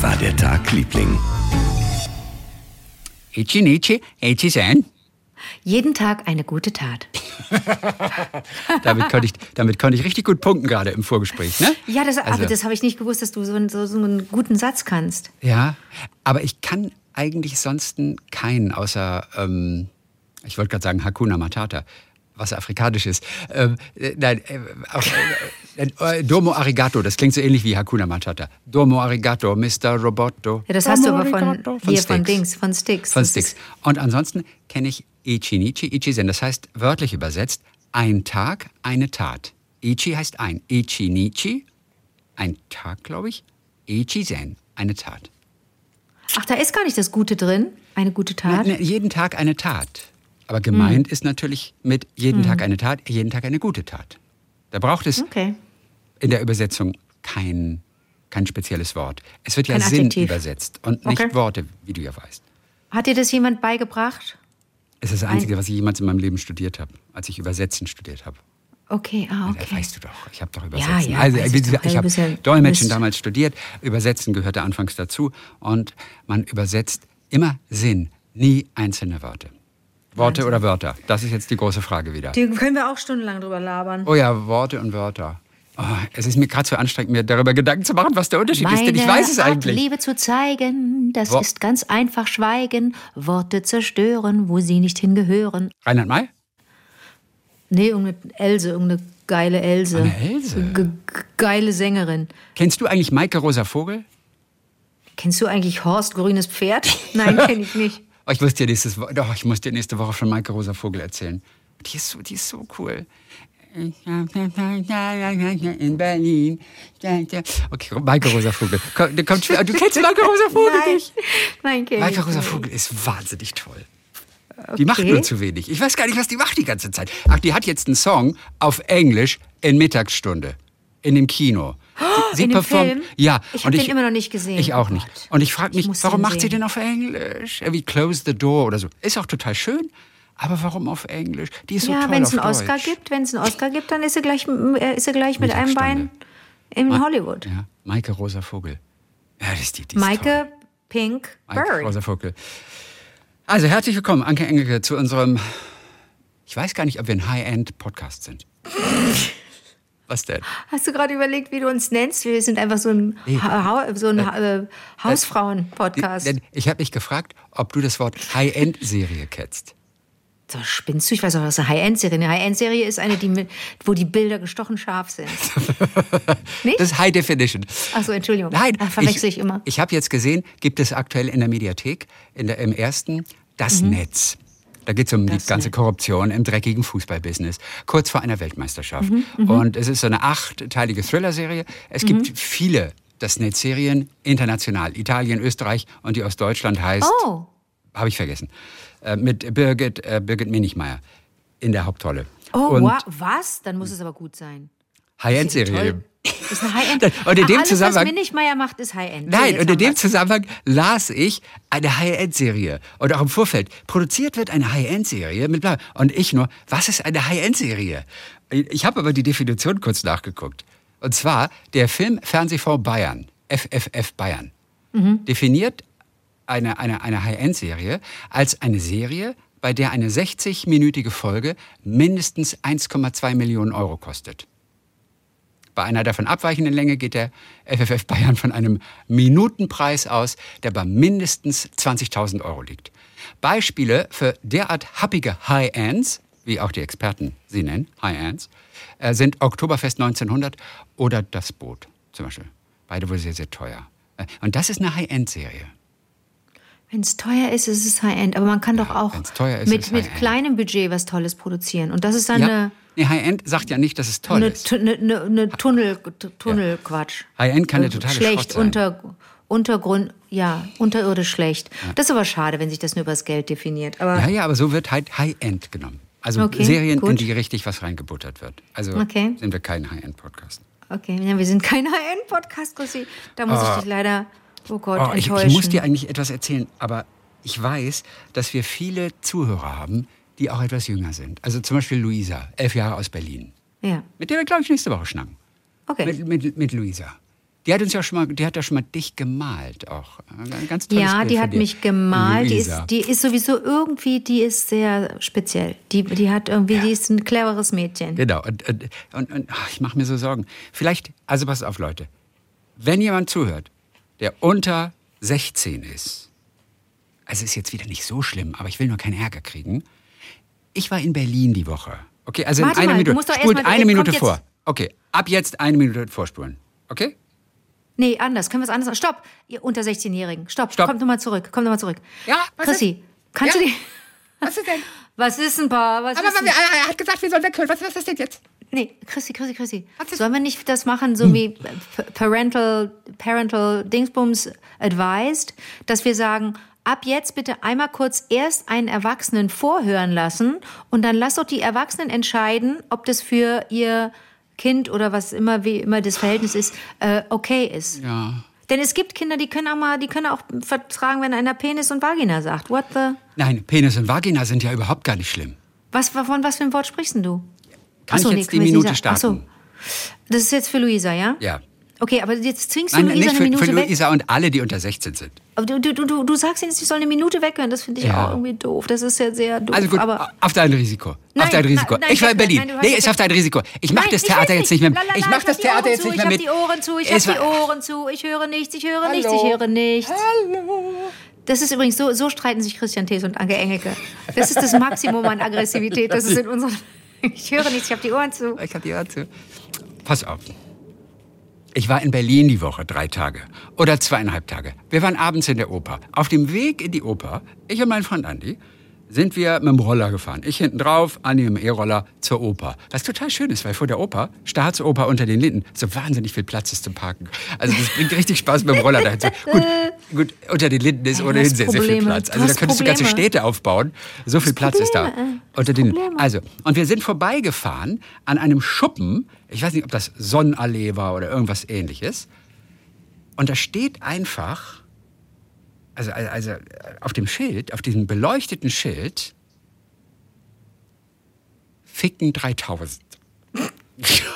Wie war der Tag, Liebling? Ichi Nichi, Ichi Sen. Jeden Tag eine gute Tat. damit, konnte ich, damit konnte ich richtig gut punkten gerade im Vorgespräch, ne? Ja, das, Also- aber das habe ich nicht gewusst, dass du so, einen- so, so einen guten Satz kannst. Ja, aber ich kann eigentlich sonst keinen, außer, ähm, ich wollte gerade sagen Hakuna Matata, was afrikanisch ist. Ähm, äh, nein, äh, auch, äh, äh, Domo Arigato, das klingt so ähnlich wie Hakuna Matata. Domo Arigato, Mr. Roboto. Ja, das hast du Domo aber von, arigato. hier von Sticks. Dings, von Sticks. Von Sticks. Und ansonsten kenne ich Ichi Nichi, Ichi Zen. Das heißt wörtlich übersetzt, ein Tag, eine Tat. Ichi heißt ein. Ichi Nichi, ein Tag, glaube ich. Ichi Zen, eine Tat. Ach, da ist gar nicht das Gute drin. Eine gute Tat. Ne, jeden Tag eine Tat. Aber gemeint Hm. ist natürlich mit jeden Tag eine Tat, jeden Tag eine gute Tat. Da braucht es Okay. in der Übersetzung kein, kein spezielles Wort. Es wird ja Kein Sinn Adjektiv. übersetzt und nicht Okay. Worte, wie du ja weißt. Hat dir das jemand beigebracht? Es ist das Einzige, was ich jemals in meinem Leben studiert habe, als ich Übersetzen studiert habe. Okay, ah, Das okay. weißt du doch. Ich habe doch Ja, Übersetzen. ja, also, ich, ich ich habe ja- Dolmetschen damals studiert. Übersetzen gehörte anfangs dazu. Und man übersetzt immer Sinn, nie einzelne Worte. Worte oder Wörter? Das ist jetzt die große Frage wieder. Die können wir auch stundenlang drüber labern. Oh ja, Worte und Wörter. Oh, es ist mir gerade so anstrengend, mir darüber Gedanken zu machen, was der Unterschied ist, denn ich weiß es Art, eigentlich. Liebe zu zeigen, das Wo- ist ganz einfach Schweigen, Worte zerstören, wo sie nicht hingehören. Reinhard May? Nee, irgendeine Else, irgendeine geile Else. Eine Else? Ge- geile Sängerin. Kennst du eigentlich Maike Rosa Vogel? Kennst du eigentlich Horst Grünes Pferd? Nein, kenne ich nicht. Oh, ich muss dir nächstes doch, ich muss dir nächste Woche von Maike Rosa Vogel erzählen. Die ist so, die ist so cool. In Berlin. Okay, Maike Rosa Vogel. Komm. Du kennst Maike Rosa Vogel Nein, nicht? nein kenn Maike Rosa. Vogel ist wahnsinnig toll. Die macht Okay. nur zu wenig. Ich weiß gar nicht, was die macht die ganze Zeit. Ach, die hat jetzt einen Song auf Englisch in Mittagsstunde. In dem Kino. Sie, in dem Film? Ja. Ich und hab den immer noch nicht gesehen. Ich auch nicht. Und ich frage Ich mich, muss warum macht sie den auf Englisch? Wie Close the Door oder so. Ist auch total schön. Aber warum auf Englisch? Die ist so ja, toll wenn es auf einen Oscar Deutsch. gibt, wenn es einen Oscar gibt, dann ist er gleich, äh, ist er gleich mit einem Bein in Hollywood. Ja, Maike Rosa Vogel. Ja, das ist die, die ist toll. Maike Pink Maike Bird. Rosa Vogel. Also herzlich willkommen, Anke Engelke, zu unserem. Ich weiß gar nicht, ob wir ein High-End-Podcast sind. Was denn? Hast du gerade überlegt, wie du uns nennst? Wir sind einfach so ein, ha ha so ein äh, Hausfrauen-Podcast. Denn ich habe mich gefragt, ob du das Wort High-End-Serie kennst. So, spinnst du? Ich weiß auch, was eine High-End-Serie ist. Eine High-End-Serie ist eine, die mit, wo die Bilder gestochen scharf sind. Nicht? Das ist High Definition. Ach so, Entschuldigung. Nein, Ah, verwechsel ich immer. Ich habe jetzt gesehen, gibt es aktuell in der Mediathek, in der, im ersten, das Netz. Da geht es um die Mhm. Das ganze Netz. Korruption im dreckigen Fußballbusiness, kurz vor einer Weltmeisterschaft. Mhm, Und es ist so eine achtteilige Thriller-Serie. Es gibt viele das Netz-Serien international. Italien, Österreich und die aus Deutschland heißt, Oh, habe ich vergessen, äh, mit Birgit, äh, Birgit Minichmeier in der Hauptrolle. oh und wow. was? Dann muss es aber gut sein. High-End-Serie. Das ist eine High-End. Und in dem alles, Zusammenhang- was Minichmeier macht, ist High-End. Nein, und in dem. Zusammenhang las ich eine High-End-Serie. Und auch im Vorfeld. Produziert wird eine High-End-Serie mit bla. Und ich nur, was ist eine High-End-Serie? Ich habe aber die Definition kurz nachgeguckt. Und zwar der Film Fernsehfonds Bayern, FFF Bayern, definiert eine, eine, eine High-End-Serie als eine Serie, bei der eine 60-minütige Folge mindestens 1,2 Millionen Euro kostet. Bei einer davon abweichenden Länge geht der FFF Bayern von einem Minutenpreis aus, der bei mindestens 20.000 Euro liegt. Beispiele für derart happige High-Ends, wie auch die Experten sie nennen, High-Ends, äh, sind Oktoberfest 1900 oder Das Boot zum Beispiel. Beide wohl sehr, sehr teuer. Äh, Und das ist eine High-End-Serie. Wenn es teuer ist, ist es High-End. Aber man kann doch auch ist, mit, mit kleinem Budget was Tolles produzieren. Und das ist dann Ja, eine, nee, High-End sagt ja nicht, dass es toll eine, ist. Eine, eine, eine Tunnel, Tunnelquatsch. High-End kann der Äh, totale Schlecht, Schrott sein. unter, Untergrund, ja, unterirdisch schlecht. Das ist aber schade, wenn sich das nur übers Geld definiert. Aber Ja, ja, aber so wird halt High-End genommen. Also Okay, Serien, in gut. die richtig was reingebuttert wird. Also Okay. sind wir kein High-End-Podcast. okay, ja, wir sind kein High-End-Podcast, Chrissy. Da muss ich dich leider, oh Gott, Oh, ich, enttäuschen. ich muss dir eigentlich etwas erzählen, aber ich weiß, dass wir viele Zuhörer haben, die auch etwas jünger sind. Also zum Beispiel Luisa, elf Jahre aus Berlin. ja, Mit der wir, glaube ich, nächste Woche schnacken. okay. Mit, mit, mit Luisa. Die hat uns ja schon mal, die hat ja schon mal dich gemalt auch. Ein ganz tolles Ja, Bild die hat mich gemalt. Die ist, die ist sowieso irgendwie, die ist sehr speziell. Die, die hat irgendwie, die ist ein cleveres Mädchen. Genau. Und, und, und, und ach, ich mache mir so Sorgen. Vielleicht, also pass auf, Leute. Wenn jemand zuhört, der unter 16 ist, also ist jetzt wieder nicht so schlimm, aber ich will nur keinen Ärger kriegen. Ich war in Berlin die Woche. Okay, also Warte in einer mal, du Minute. erst Spult mal- eine kommt Minute jetzt- vor. Okay, ab jetzt eine Minute vorspulen. Okay? Nee, anders. Können wir es anders machen? Stopp, ihr unter 16-Jährigen. Stopp, Stopp. kommt nochmal zurück. Komm nochmal zurück. Ja, was Chrissy, kannst Ja? du die. Was ist denn? Was ist ein Paar? Was Aber ist ein er hat gesagt, wir sollen weghören. Was ist das denn jetzt? Nee, Chrissy, Chrissy, Chrissy. Was ist- Sollen wir nicht das machen, Hm. so wie P- Parental, Parental Dingsbums advised, dass wir sagen, ab jetzt bitte einmal kurz erst einen Erwachsenen vorhören lassen und dann lass doch die Erwachsenen entscheiden, ob das für ihr Kind oder was immer, wie immer das Verhältnis ist, äh, okay ist. Ja. Denn es gibt Kinder, die können auch mal, die können auch vertragen, wenn einer Penis und Vagina sagt. What the? Nein, Penis und Vagina sind ja überhaupt gar nicht schlimm. Was, von was für ein Wort sprichst denn du? Kann Ach so, ich nee, jetzt die können wir Minute starten? so. Das ist jetzt für Luisa, ja? Ja. Okay, aber jetzt zwingst du Nein, Luisa nicht eine für, Minute für weg. Luisa und alle, die unter 16 sind. Aber du, du, du, du sagst ihnen, sie soll eine Minute weghören. Das finde ich Ja. auch irgendwie doof. Das ist ja sehr doof. Also gut, aber auf dein Risiko. Nein, auf dein Risiko. nein, ich war in Berlin. nein, nee, ist auf dein Risiko. Ich mache das Theater jetzt nicht mehr. Lalala, ich mache das Theater jetzt zu, nicht mehr mit. Ich habe die Ohren zu, ich habe die Ohren zu. Ich höre nichts, ich höre nichts, Hallo. ich höre nichts. Hallo. Das ist übrigens, so, so streiten sich Christian Thees und Anke Engelke. Das ist das Maximum an Aggressivität. Das ist in unseren... Ich höre nichts, ich habe die Ohren zu. Ich habe die Ohren zu. Pass auf. Ich war in Berlin die Woche, drei Tage. Oder zweieinhalb Tage. Wir waren abends in der Oper. Auf dem Weg in die Oper, ich und mein Freund Andi, sind wir mit dem Roller gefahren. Ich hinten drauf, Andi im E-Roller zur Oper. Was total schön ist, weil vor der Oper, Staatsoper unter den Linden, so wahnsinnig viel Platz ist zum Parken. Also das bringt richtig Spaß mit dem Roller dahin. Gut, gut, unter den Linden ist ohnehin sehr, sehr viel Probleme. Platz. Also da könntest du ganze Probleme. Städte aufbauen. So viel Platz ist da. Probleme, äh. Unter den Probleme. Also, und wir sind vorbeigefahren an einem Schuppen. Ich weiß nicht, ob das Sonnenallee war oder irgendwas ähnliches. Und da steht einfach, also, also auf dem Schild, auf diesem beleuchteten Schild, Ficken 3000.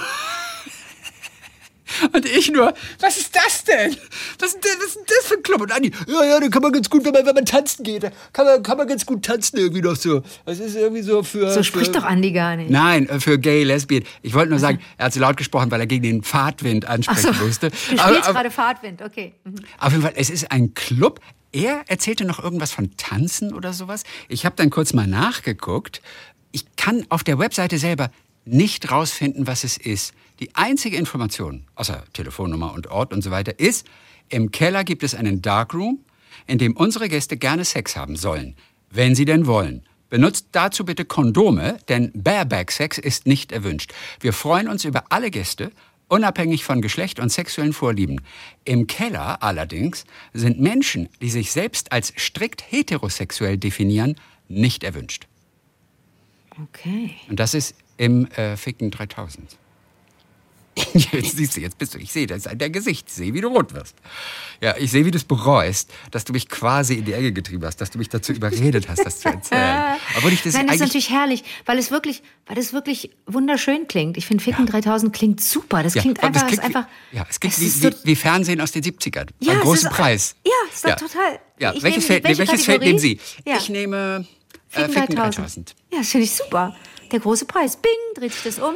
Und ich nur, was ist das denn? Was ist denn, was ist das für ein Club? Und Andi, ja, ja, da kann man ganz gut, wenn man, wenn man tanzen geht, da kann man, kann man ganz gut tanzen irgendwie noch so. Das ist irgendwie so für... So für, spricht doch Andi gar nicht. Nein, äh, für Gay, Lesbian. Ich wollte nur sagen, er hat so laut gesprochen, weil er gegen den Fahrtwind Ach ansprechen so, musste. du Aber- spielst aber- gerade Fahrtwind, okay. Mhm. auf jeden Fall, es ist ein Club. Er erzählte noch irgendwas von Tanzen oder sowas. Ich habe dann kurz mal nachgeguckt. Ich kann auf der Webseite selber nicht rausfinden, was es ist. Die einzige Information, außer Telefonnummer und Ort und so weiter, ist, im Keller gibt es einen Darkroom, in dem unsere Gäste gerne Sex haben sollen, wenn sie denn wollen. Benutzt dazu bitte Kondome, denn Bareback-Sex ist nicht erwünscht. Wir freuen uns über alle Gäste, unabhängig von Geschlecht und sexuellen Vorlieben. Im Keller allerdings sind Menschen, die sich selbst als strikt heterosexuell definieren, nicht erwünscht. Okay. Und das ist im äh, Ficken 3000. Jetzt siehst du, jetzt bist du, ich sehe das an dein Gesicht, ich sehe, wie du rot wirst. Ja, ich sehe, wie du es bereust, dass du mich quasi in die Ecke getrieben hast, dass du mich dazu überredet hast, das zu erzählen. Obwohl ich das Nein, das ist natürlich herrlich, weil es wirklich, weil es wirklich wunderschön klingt. Ich finde Ficken 3000 klingt super. Das klingt und einfach, ist klingt einfach. wie, ja, es klingt wie, wie, wie Fernsehen aus den 70ern. Ja, Beim es großen ist- Preis. ja, ist doch total- Ja, Ich welches, nehme- Feld, welche welches Feld nehmen Sie? Ja. Ich nehme äh, Ficken Ficken 3000. 3000. Ja, das finde ich super. Der große Preis. Bing, dreht sich das um.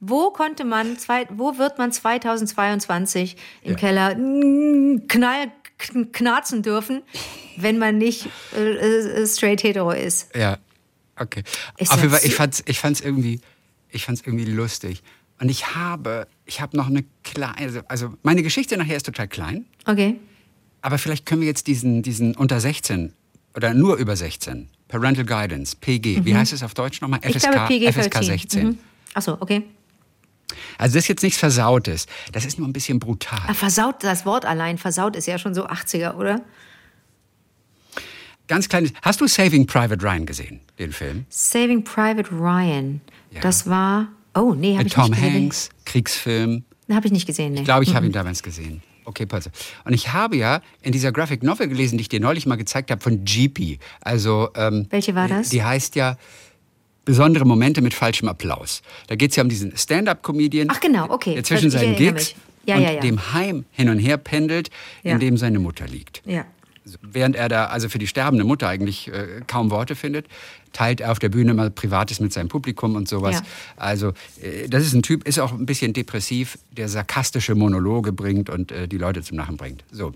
Wo konnte man, zwei, wo wird man 2022 im Ja. Keller knall, kn- knarzen dürfen, wenn man nicht äh, äh, straight hetero ist? Ja, okay. Ist Auf jeden Fall, ich fand's, ich fand's irgendwie, ich fand's irgendwie lustig. Und ich habe, ich habe noch eine kleine, also, also meine Geschichte nachher ist total klein, Okay. aber vielleicht können wir jetzt diesen, diesen unter 16 oder nur über 16, Parental Guidance, PG, wie heißt es auf Deutsch nochmal? Mhm. Ich FSK, glaube PG FSK 13. 16. Mhm. Achso, okay. Also das ist jetzt nichts Versautes, das ist nur ein bisschen brutal. Ah, versaut, das Wort allein, versaut ist ja schon so 80er, oder? Ganz kleines, hast du Saving Private Ryan gesehen, den Film? Saving Private Ryan. Ja. Das war. Oh, nee, habe ich Tom nicht gesehen. Hanks, Kriegsfilm. Habe ich nicht gesehen, nee. Ich glaube, ich habe ihn damals gesehen. Okay, pass. Und ich habe ja in dieser Graphic Novel gelesen, die ich dir neulich mal gezeigt habe, von GP. Also, ähm, Welche war das? Die, heißt ja Besondere Momente mit falschem Applaus. Da geht es ja um diesen Stand-Up-Comedian. Ach, genau, okay. Der zwischen seinen Gigs. Ja, und ja, ja. dem Heim hin und her pendelt, in dem seine Mutter liegt. Ja. Während er da also für die sterbende Mutter eigentlich äh, kaum Worte findet, teilt er auf der Bühne mal Privates mit seinem Publikum und sowas. Ja. Also äh, das ist ein Typ, ist auch ein bisschen depressiv, der sarkastische Monologe bringt und äh, die Leute zum Lachen bringt. So.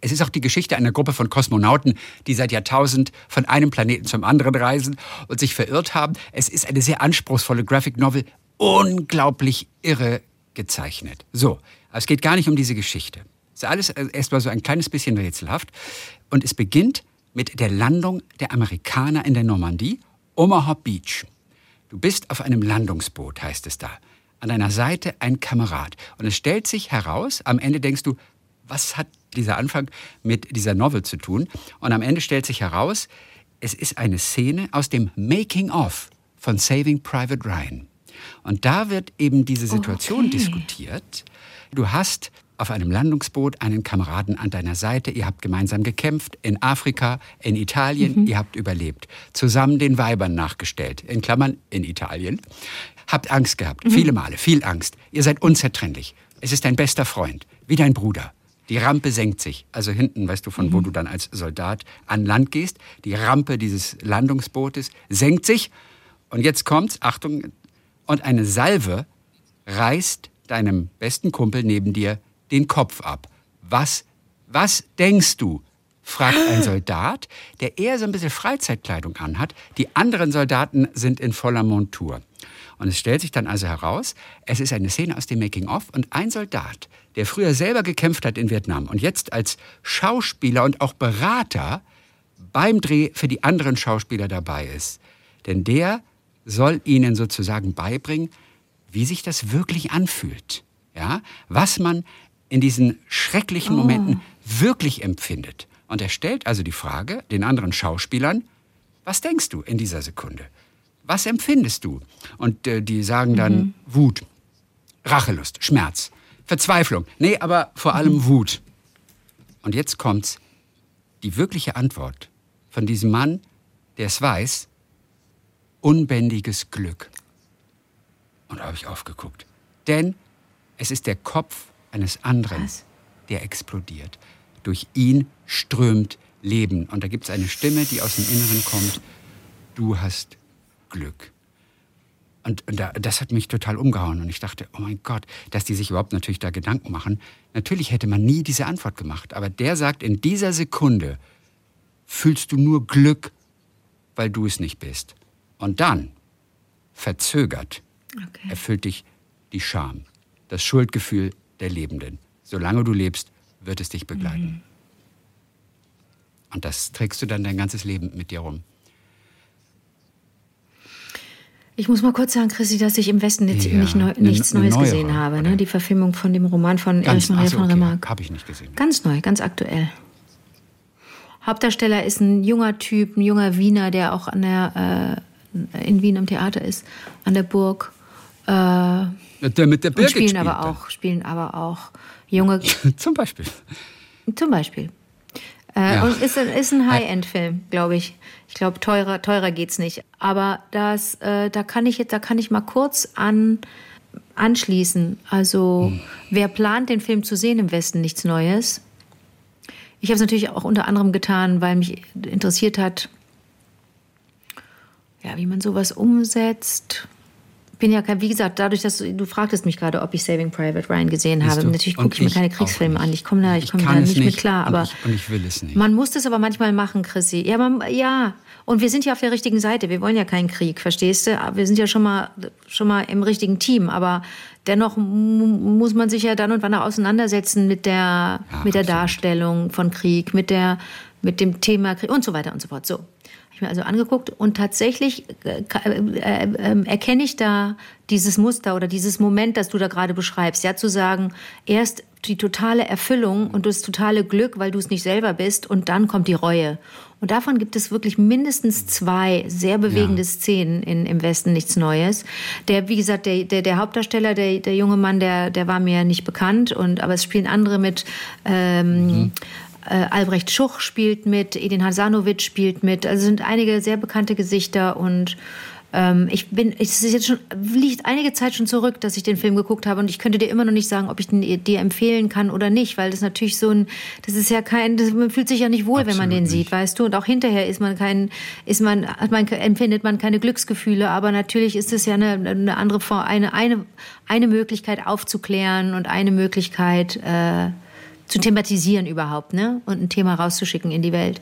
Es ist auch die Geschichte einer Gruppe von Kosmonauten, die seit Jahrtausend von einem Planeten zum anderen reisen und sich verirrt haben. Es ist eine sehr anspruchsvolle Graphic Novel, unglaublich irre gezeichnet. So, es geht gar nicht um diese Geschichte. Es ist alles erstmal so ein kleines bisschen rätselhaft. Und es beginnt mit der Landung der Amerikaner in der Normandie, Omaha Beach. Du bist auf einem Landungsboot, heißt es da. An deiner Seite ein Kamerad. Und es stellt sich heraus, am Ende denkst du, was hat dieser Anfang mit dieser Novel zu tun? Und am Ende stellt sich heraus, es ist eine Szene aus dem Making of von Saving Private Ryan. Und da wird eben diese Situation Okay. diskutiert. Du hast auf einem Landungsboot einen Kameraden an deiner Seite. Ihr habt gemeinsam gekämpft in Afrika, in Italien. Ihr habt überlebt. Zusammen den Weibern nachgestellt. In Klammern in Italien. Habt Angst gehabt. Viele Male. Viel Angst. Ihr seid unzertrennlich. Es ist dein bester Freund. Wie dein Bruder. Die Rampe senkt sich. Also hinten, weißt du, von wo du dann als Soldat an Land gehst. Die Rampe dieses Landungsbootes senkt sich. Und jetzt kommt's. Achtung. Und eine Salve reißt deinem besten Kumpel neben dir den Kopf ab. Was, was denkst du? fragt ein Soldat, der eher so ein bisschen Freizeitkleidung anhat. Die anderen Soldaten sind in voller Montur. Und es stellt sich dann also heraus, es ist eine Szene aus dem Making-of und ein Soldat, der früher selber gekämpft hat in Vietnam und jetzt als Schauspieler und auch Berater beim Dreh für die anderen Schauspieler dabei ist. Denn der soll ihnen sozusagen beibringen, wie sich das wirklich anfühlt. Ja? Was man in diesen schrecklichen Momenten wirklich empfindet. Und er stellt also die Frage den anderen Schauspielern, was denkst du in dieser Sekunde? Was empfindest du? Und äh, die sagen dann Wut, Rachelust, Schmerz, Verzweiflung. Nee, aber vor allem Wut. Und jetzt kommt's. Die wirkliche Antwort von diesem Mann, der es weiß, unbändiges Glück. Und da habe ich aufgeguckt. Denn es ist der Kopf eines anderen, Was? der explodiert. Durch ihn strömt Leben. Und da gibt es eine Stimme, die aus dem Inneren kommt. Du hast Glück. Und, und da, das hat mich total umgehauen. Und ich dachte, oh mein Gott, dass die sich überhaupt natürlich da Gedanken machen. Natürlich hätte man nie diese Antwort gemacht. Aber der sagt, in dieser Sekunde fühlst du nur Glück, weil du es nicht bist. Und dann, verzögert, Okay. erfüllt dich die Scham, das Schuldgefühl der Lebenden. Solange du lebst, wird es dich begleiten. Und das trägst du dann dein ganzes Leben mit dir rum. Ich muss mal kurz sagen, Chrissy, dass ich im Westen jetzt Ja, nicht neu, nichts eine Neues neuere, gesehen habe. Ne? Die Verfilmung von dem Roman von Erich Maria von okay, Remarque. Habe ich nicht gesehen. Ganz neu, ganz aktuell. Hauptdarsteller ist ein junger Typ, ein junger Wiener, der auch an der, äh, in Wien am Theater ist, an der Burg. Äh, Der mit der und Birgit spielen spielt aber auch, spielen aber auch junge. Zum Beispiel. zum Beispiel. Äh, Ja. Und ist, ein- ist ein High-End-Film, glaube ich. Ich glaube, teurer, teurer geht's nicht. Aber das, äh, da kann ich jetzt, da kann ich mal kurz an, anschließen. Also, wer plant, den Film zu sehen im Westen, nichts Neues. Ich habe es natürlich auch unter anderem getan, weil mich interessiert hat, ja, wie man sowas umsetzt. Bin ja kein, wie gesagt, dadurch, dass du, du fragtest mich gerade, ob ich Saving Private Ryan gesehen habe. Du? Natürlich Und gucke ich mir keine Kriegsfilme nicht. an. Ich komme da, ich Ich komme da es nicht, mit nicht klar. und Aber ich- und ich will es nicht. Man muss das aber manchmal machen, Chrissy. Ja, man, ja. Und wir sind ja auf der richtigen Seite. Wir wollen ja keinen Krieg, verstehst du? Wir sind ja schon mal, schon mal im richtigen Team. Aber dennoch mu- muss man sich ja dann und wann auch auseinandersetzen mit der, Ja, mit der absolut. Darstellung von Krieg, mit der, mit dem Thema Krieg und so weiter und so fort. So. Ich mir also angeguckt und tatsächlich äh, äh, äh, erkenne ich da dieses Muster oder dieses Moment, das du da gerade beschreibst. Ja, zu sagen, erst die totale Erfüllung und das totale Glück, weil du es nicht selber bist und dann kommt die Reue. Und davon gibt es wirklich mindestens zwei sehr bewegende Ja. Szenen in, im Westen, nichts Neues. Der, wie gesagt, der, der, der Hauptdarsteller, der, der junge Mann, der, der war mir nicht bekannt, und, aber es spielen andere mit. Ähm, äh, Albrecht Schuch spielt mit, Edin Hasanovic spielt mit. Also sind einige sehr bekannte Gesichter und Ähm, ich bin, es ist jetzt schon, liegt einige Zeit schon zurück, dass ich den Film geguckt habe und ich könnte dir immer noch nicht sagen, ob ich den dir empfehlen kann oder nicht, weil das natürlich so ein, das ist ja kein, das, man fühlt sich ja nicht wohl, Absolut wenn man den nicht. sieht, weißt du, und auch hinterher ist man kein, ist man, hat man, empfindet man keine Glücksgefühle, aber natürlich ist es ja eine, eine andere Form, eine, eine, eine Möglichkeit aufzuklären und eine Möglichkeit, äh, zu thematisieren überhaupt, ne? Und ein Thema rauszuschicken in die Welt.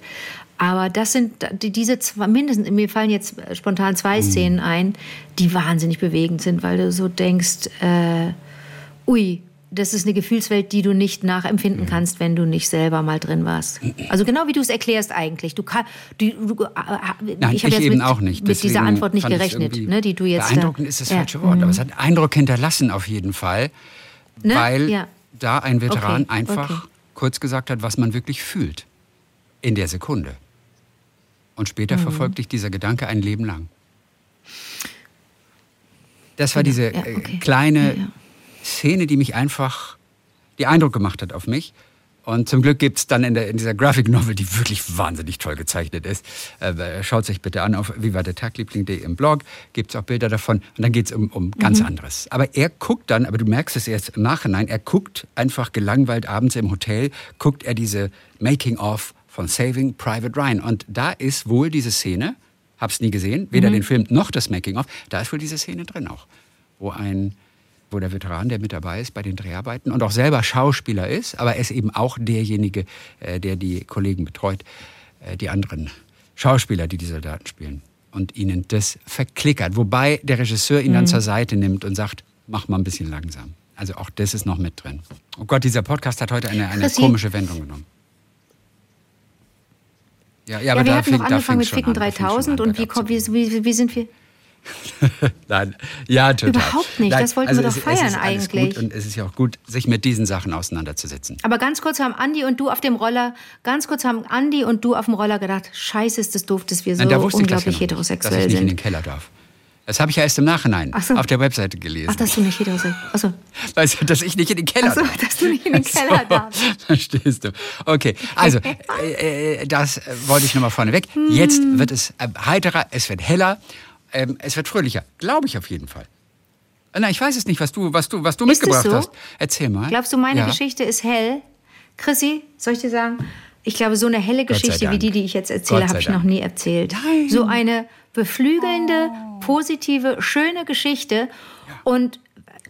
Aber das sind diese zwei, mindestens, mir fallen jetzt spontan zwei mhm. Szenen ein, die wahnsinnig bewegend sind, weil du so denkst, äh, ui, das ist eine Gefühlswelt, die du nicht nachempfinden mhm. kannst, wenn du nicht selber mal drin warst. Also genau wie du es erklärst eigentlich. Du kann, du, du, äh, Nein, ich habe jetzt mit, auch nicht. mit dieser Antwort nicht gerechnet, ne, die du jetzt. Beeindruckend ist das ja. falsche Wort, aber es hat Eindruck hinterlassen auf jeden Fall, ne? weil ja. Da ein Veteran okay. einfach okay. kurz gesagt hat, was man wirklich fühlt in der Sekunde. Und später mhm. verfolgt dich dieser Gedanke ein Leben lang. Das war diese ja, äh, okay. kleine ja, Szene, die mich einfach, die Eindruck gemacht hat auf mich. Und zum Glück gibt es dann in, der, in dieser Graphic Novel, die wirklich wahnsinnig toll gezeichnet ist, äh, schaut sich bitte an auf vivadertagliebling.de im Blog, gibt es auch Bilder davon und dann geht es um, um ganz mhm. anderes. Aber er guckt dann, aber du merkst es erst im Nachhinein, er guckt einfach gelangweilt abends im Hotel, guckt er diese Making-of von Saving Private Ryan. Und da ist wohl diese Szene, hab's nie gesehen, weder mhm. den Film noch das Making-of, da ist wohl diese Szene drin auch, wo ein wo der Veteran, der mit dabei ist bei den Dreharbeiten und auch selber Schauspieler ist, aber er ist eben auch derjenige, äh, der die Kollegen betreut, äh, die anderen Schauspieler, die die Soldaten spielen und ihnen das verklickert. Wobei der Regisseur ihn mhm. dann zur Seite nimmt und sagt, mach mal ein bisschen langsam. Also auch das ist noch mit drin. Oh Gott, dieser Podcast hat heute eine, eine komische Wendung genommen. Ja, ja, aber ja wir hatten fing, noch angefangen mit Ficken 3000 und wie, wie, wie, wie sind wir? Nein, ja, total. Überhaupt nicht, Nein, das wollten also wir doch es, feiern es eigentlich. und es ist ja auch gut, sich mit diesen Sachen auseinanderzusetzen. Aber ganz kurz haben Andi und du auf dem Roller, ganz kurz haben Andi und du auf dem Roller gedacht, scheiße ist das doof, dass wir so Nein, da unglaublich ja heterosexuell sind. Dass ich nicht in den Keller darf. Das habe ich ja erst im Nachhinein so. auf der Webseite gelesen. Ach, dass du nicht heterosexuell Achso. Weißt du, dass ich nicht in den Keller Ach so, darf. dass du nicht in den Keller so, darfst. Verstehst du. Okay, also, äh, äh das wollte ich nochmal vorne weg. Hm. Jetzt wird es äh, heiterer, es wird heller, ähm, es wird fröhlicher. Glaube ich auf jeden Fall. Äh, nein, ich weiß es nicht, was du, was du, was du mitgebracht so? hast. Erzähl mal. Glaubst du, meine ja. Geschichte ist hell? Chrissy, soll ich dir sagen? Ich glaube, so eine helle Geschichte wie die, die ich jetzt erzähle, habe ich noch nie erzählt. Nein. So eine beflügelnde, oh. positive, schöne Geschichte. Ja. Und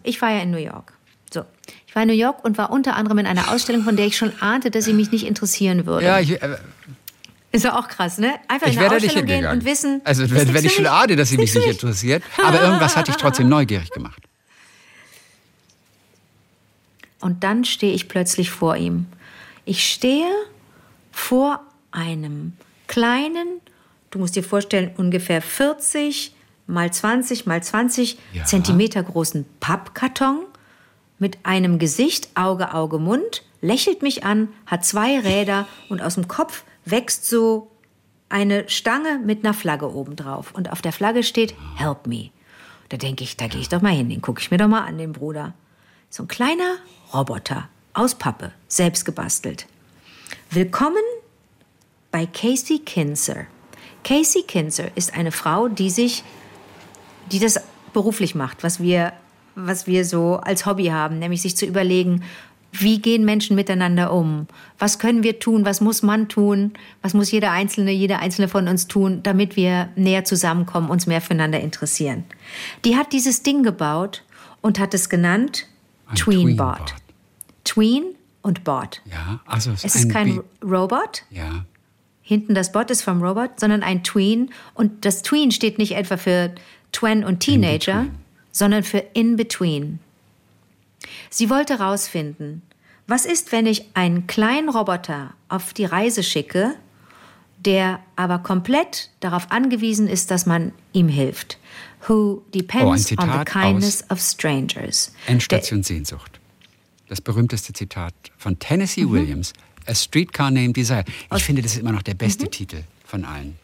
ich war ja in New York. So. Ich war in New York und war unter anderem in einer Ausstellung, von der ich schon ahnte, dass sie mich nicht interessieren würde. Ja, ich, äh, ist ja auch krass, ne? Einfach ich in eine Ausstellung gehen und wissen. Also wenn, wenn ich schon ahne, dass sie mich nicht interessiert, aber irgendwas hat dich trotzdem neugierig gemacht. Und dann stehe ich plötzlich vor ihm. Ich stehe vor einem kleinen, du musst dir vorstellen, ungefähr 40 mal 20 mal 20 ja. Zentimeter großen Pappkarton mit einem Gesicht, Auge, Auge, Mund, lächelt mich an, hat zwei Räder und aus dem Kopf wächst so eine Stange mit einer Flagge oben drauf. Und auf der Flagge steht Help me. Da denke ich, da gehe ich doch mal hin, den gucke ich mir doch mal an, den Bruder. So ein kleiner Roboter aus Pappe, selbst gebastelt. Willkommen bei Casey Kinzer. Casey Kinzer ist eine Frau, die sich, die das beruflich macht, was wir, was wir so als Hobby haben, nämlich sich zu überlegen, wie gehen Menschen miteinander um? Was können wir tun? Was muss man tun? Was muss jeder Einzelne, jeder Einzelne von uns tun, damit wir näher zusammenkommen, uns mehr füreinander interessieren? Die hat dieses Ding gebaut und hat es genannt Tweenbot. Tween und Bot. Ja, also es ist kein Robot. Ja. Hinten das Bot ist vom Robot, sondern ein Tween. Und das Tween steht nicht etwa für Twen und Teenager, sondern für In Between. Sie wollte herausfinden, was ist, wenn ich einen kleinen Roboter auf die Reise schicke, der aber komplett darauf angewiesen ist, dass man ihm hilft. Who depends oh, on the kindness of strangers. Endstation Sehnsucht. Das berühmteste Zitat von Tennessee mhm. Williams, A Streetcar Named Desire. Ich Aus, finde, das ist immer noch der beste mhm. Titel von allen.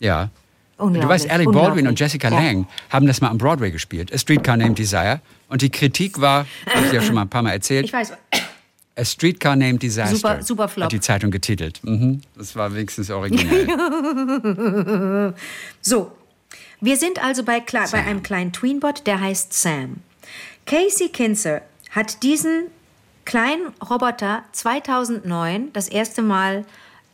Ja. Du weißt, Alec Baldwin und Jessica ja. Lange haben das mal am Broadway gespielt, A Streetcar Named Desire. Und die Kritik war, habe ich ja schon mal ein paar Mal erzählt. Ich weiß. A Streetcar Named Disaster. Super, super Flop. Hat die Zeitung getitelt. Mhm. Das war wenigstens originell. so. Wir sind also bei, bei einem kleinen Tweenbot, der heißt Sam. Casey Kinzer hat diesen kleinen Roboter 2009 das erste Mal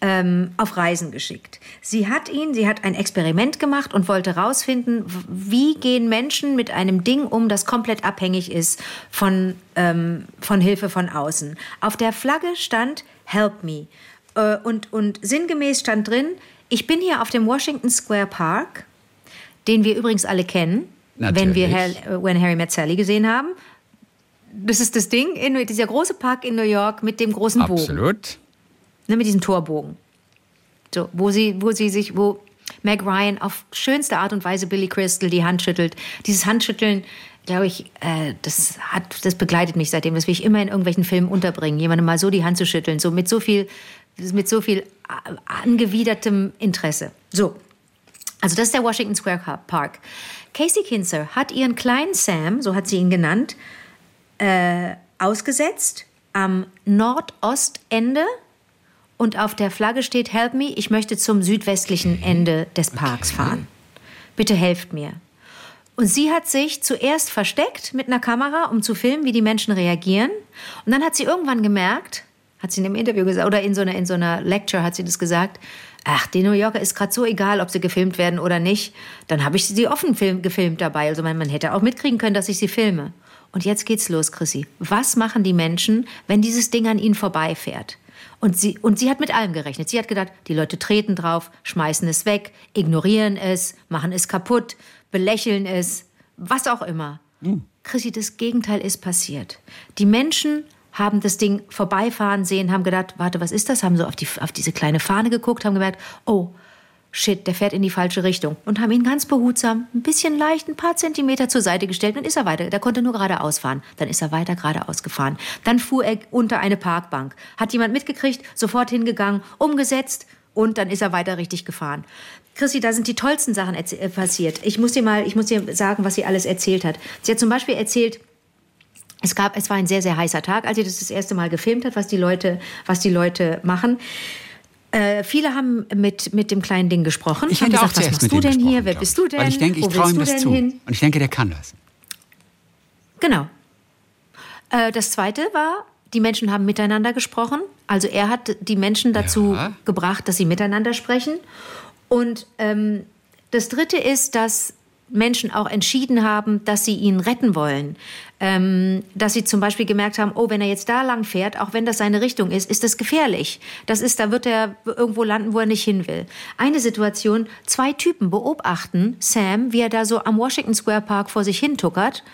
ähm, auf Reisen geschickt. Sie hat ihn, sie hat ein Experiment gemacht und wollte herausfinden, wie gehen Menschen mit einem Ding um, das komplett abhängig ist von, ähm, von Hilfe von außen. Auf der Flagge stand Help Me. Äh, und, und sinngemäß stand drin, ich bin hier auf dem Washington Square Park, den wir übrigens alle kennen, Natürlich. wenn wir Her When Harry Met Sally gesehen haben. Das ist das Ding, in, dieser große Park in New York mit dem großen Bogen. Absolut. Ne, mit diesem Torbogen. So, wo sie, wo sie sich, wo Meg Ryan auf schönste Art und Weise Billy Crystal die Hand schüttelt. Dieses Handschütteln, glaube ich, äh, das hat, das begleitet mich seitdem. Das will ich immer in irgendwelchen Filmen unterbringen, jemandem mal so die Hand zu schütteln, so mit so viel, mit so viel angewidertem Interesse. So. Also das ist der Washington Square Park. Casey Kinzer hat ihren kleinen Sam, so hat sie ihn genannt, äh, ausgesetzt am Nordostende und auf der Flagge steht Help me, ich möchte zum südwestlichen Ende des Parks fahren. Bitte helft mir. Und sie hat sich zuerst versteckt mit einer Kamera, um zu filmen, wie die Menschen reagieren. Und dann hat sie irgendwann gemerkt, hat sie in einem Interview gesagt, oder in so einer, in so einer Lecture hat sie das gesagt, ach, den New Yorker ist gerade so egal, ob sie gefilmt werden oder nicht. Dann habe ich sie offen film, gefilmt dabei. Also man, man hätte auch mitkriegen können, dass ich sie filme. Und jetzt geht's los, Chrissy. Was machen die Menschen, wenn dieses Ding an ihnen vorbeifährt? Und sie, und sie hat mit allem gerechnet. Sie hat gedacht, die Leute treten drauf, schmeißen es weg, ignorieren es, machen es kaputt, belächeln es, was auch immer. Mhm. Chrissy, das Gegenteil ist passiert. Die Menschen haben das Ding vorbeifahren sehen, haben gedacht, warte, was ist das? Haben so auf, die, auf diese kleine Fahne geguckt, haben gemerkt, oh, shit, der fährt in die falsche Richtung. Und haben ihn ganz behutsam, ein bisschen leicht, ein paar Zentimeter zur Seite gestellt. Dann ist er weiter. Der konnte nur geradeaus fahren. Dann ist er weiter geradeaus gefahren. Dann fuhr er unter eine Parkbank. Hat jemand mitgekriegt, sofort hingegangen, umgesetzt und dann ist er weiter richtig gefahren. Chrissy, da sind die tollsten Sachen äh, passiert. Ich muss dir mal, ich muss dir sagen, was sie alles erzählt hat. Sie hat zum Beispiel erzählt, es gab, es war ein sehr, sehr heißer Tag, als sie das das erste Mal gefilmt hat, was die Leute, was die Leute machen. Äh, viele haben mit, mit dem kleinen Ding gesprochen. Ich habe gesagt, was machst du denn hier? Wer bist du denn? Weil ich denke, ich traue ihm das zu. Hin? Und ich denke, der kann das. Genau. Äh, das zweite war, die Menschen haben miteinander gesprochen. Also er hat die Menschen dazu ja. gebracht, dass sie miteinander sprechen. Und ähm, das dritte ist, dass Menschen auch entschieden haben, dass sie ihn retten wollen. Ähm, dass sie zum Beispiel gemerkt haben, oh, wenn er jetzt da lang fährt, auch wenn das seine Richtung ist, ist das gefährlich. Das ist, da wird er irgendwo landen, wo er nicht hin will. Eine Situation, zwei Typen beobachten Sam, wie er da so am Washington Square Park vor sich hin tuckert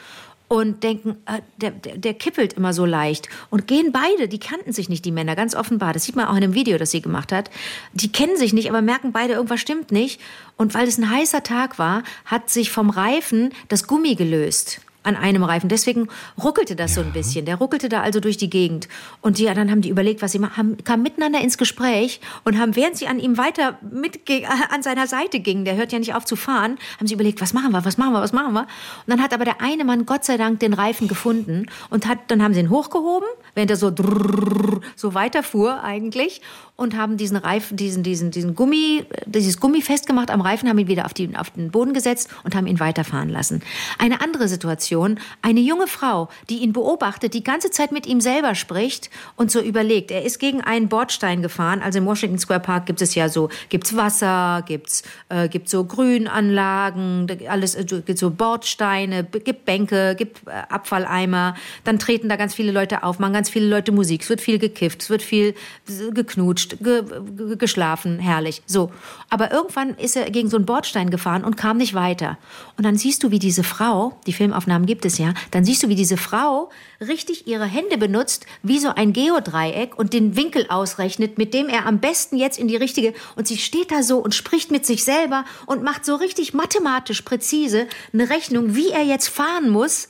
und denken, äh, der, der, der, kippelt immer so leicht. Und gehen beide, die kannten sich nicht, die Männer, ganz offenbar. Das sieht man auch in dem Video, das sie gemacht hat. Die kennen sich nicht, aber merken beide, irgendwas stimmt nicht. Und weil es ein heißer Tag war, hat sich vom Reifen das Gummi gelöst an einem Reifen. Deswegen ruckelte das ja. so ein bisschen. Der ruckelte da also durch die Gegend. Und die, dann haben die überlegt, was sie machen, haben, kamen miteinander ins Gespräch und haben, während sie an ihm weiter mit, an seiner Seite gingen, der hört ja nicht auf zu fahren, haben sie überlegt, was machen wir, was machen wir, was machen wir. Und dann hat aber der eine Mann Gott sei Dank den Reifen gefunden und hat, dann haben sie ihn hochgehoben, während er so, so weiterfuhr eigentlich und haben diesen Reifen, diesen, diesen, diesen Gummi, dieses Gummi festgemacht am Reifen, haben ihn wieder auf, die, auf den Boden gesetzt und haben ihn weiterfahren lassen. Eine andere Situation, eine junge Frau, die ihn beobachtet, die ganze Zeit mit ihm selber spricht und so überlegt. Er ist gegen einen Bordstein gefahren. Also im Washington Square Park gibt es ja so, gibt's Wasser, gibt's, äh, gibt's so Grünanlagen, alles, äh, gibt so Bordsteine, gibt Bänke, gibt äh, Abfalleimer. Dann treten da ganz viele Leute auf, machen ganz viele Leute Musik. Es wird viel gekifft, es wird viel geknutscht geduscht, ge, geschlafen, herrlich. So. Aber irgendwann ist er gegen so einen Bordstein gefahren und kam nicht weiter. Und dann siehst du, wie diese Frau, die Filmaufnahmen gibt es ja, dann siehst du, wie diese Frau richtig ihre Hände benutzt, wie so ein Geodreieck und den Winkel ausrechnet, mit dem er am besten jetzt in die richtige, und sie steht da so und spricht mit sich selber und macht so richtig mathematisch präzise eine Rechnung, wie er jetzt fahren muss.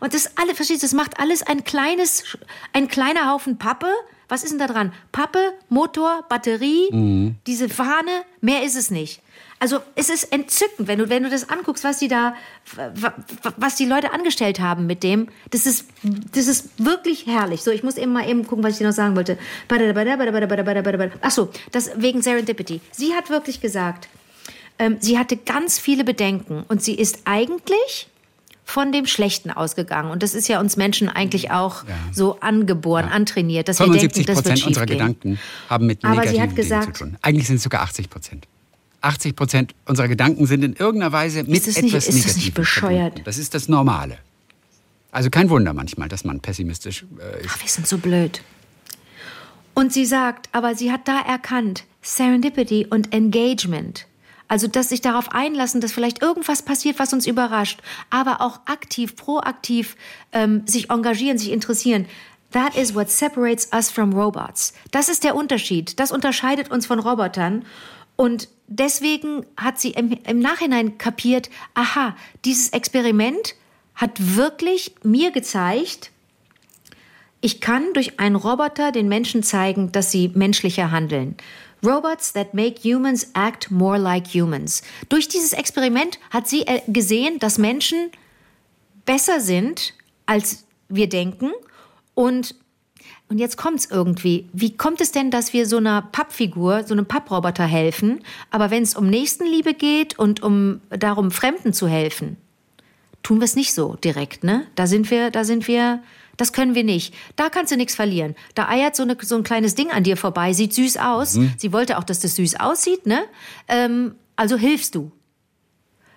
Und das alle, verstehst du, das macht alles ein kleines, ein kleiner Haufen Pappe, was ist denn da dran? Pappe, Motor, Batterie, mhm. diese Fahne, mehr ist es nicht. Also es ist entzückend, wenn du, wenn du das anguckst, was die da, was die Leute angestellt haben mit dem. Das ist, das ist wirklich herrlich. So, ich muss eben mal eben gucken, was ich dir noch sagen wollte. Ach so, das wegen Serendipity. Sie hat wirklich gesagt, ähm, sie hatte ganz viele Bedenken und sie ist eigentlich von dem Schlechten ausgegangen. Und das ist ja uns Menschen eigentlich auch ja. so angeboren, ja. antrainiert, dass 75 wir denken, das Prozent unserer Gedanken haben mit Aber negativen gesagt, Dingen zu tun. Eigentlich sind es sogar 80 Prozent. 80 Prozent unserer Gedanken sind in irgendeiner Weise mit etwas nicht, Ist das nicht bescheuert? Verbunden. Das ist das Normale. Also kein Wunder manchmal, dass man pessimistisch äh, ist. Ach, wir sind so blöd. Und sie sagt, aber sie hat da erkannt, Serendipity und Engagement. Also, dass sich darauf einlassen, dass vielleicht irgendwas passiert, was uns überrascht, aber auch aktiv, proaktiv ähm, sich engagieren, sich interessieren. That is what separates us from robots. Das ist der Unterschied. Das unterscheidet uns von Robotern. Und deswegen hat sie im, im Nachhinein kapiert, aha, dieses Experiment hat wirklich mir gezeigt, ich kann durch einen Roboter den Menschen zeigen, dass sie menschlicher handeln. Robots that make humans act more like humans. Durch dieses Experiment hat sie äh, gesehen, dass Menschen besser sind, als wir denken. Und, und jetzt kommt es irgendwie. Wie kommt es denn, dass wir so einer Pappfigur, so einem Papproboter helfen, aber wenn es um Nächstenliebe geht und um darum, Fremden zu helfen, tun wir es nicht so direkt, ne? Da sind wir, da sind wir das können wir nicht. Da kannst du nichts verlieren. Da eiert so, eine, so ein kleines Ding an dir vorbei, sieht süß aus. Mhm. Sie wollte auch, dass das süß aussieht, ne? Ähm, also hilfst du.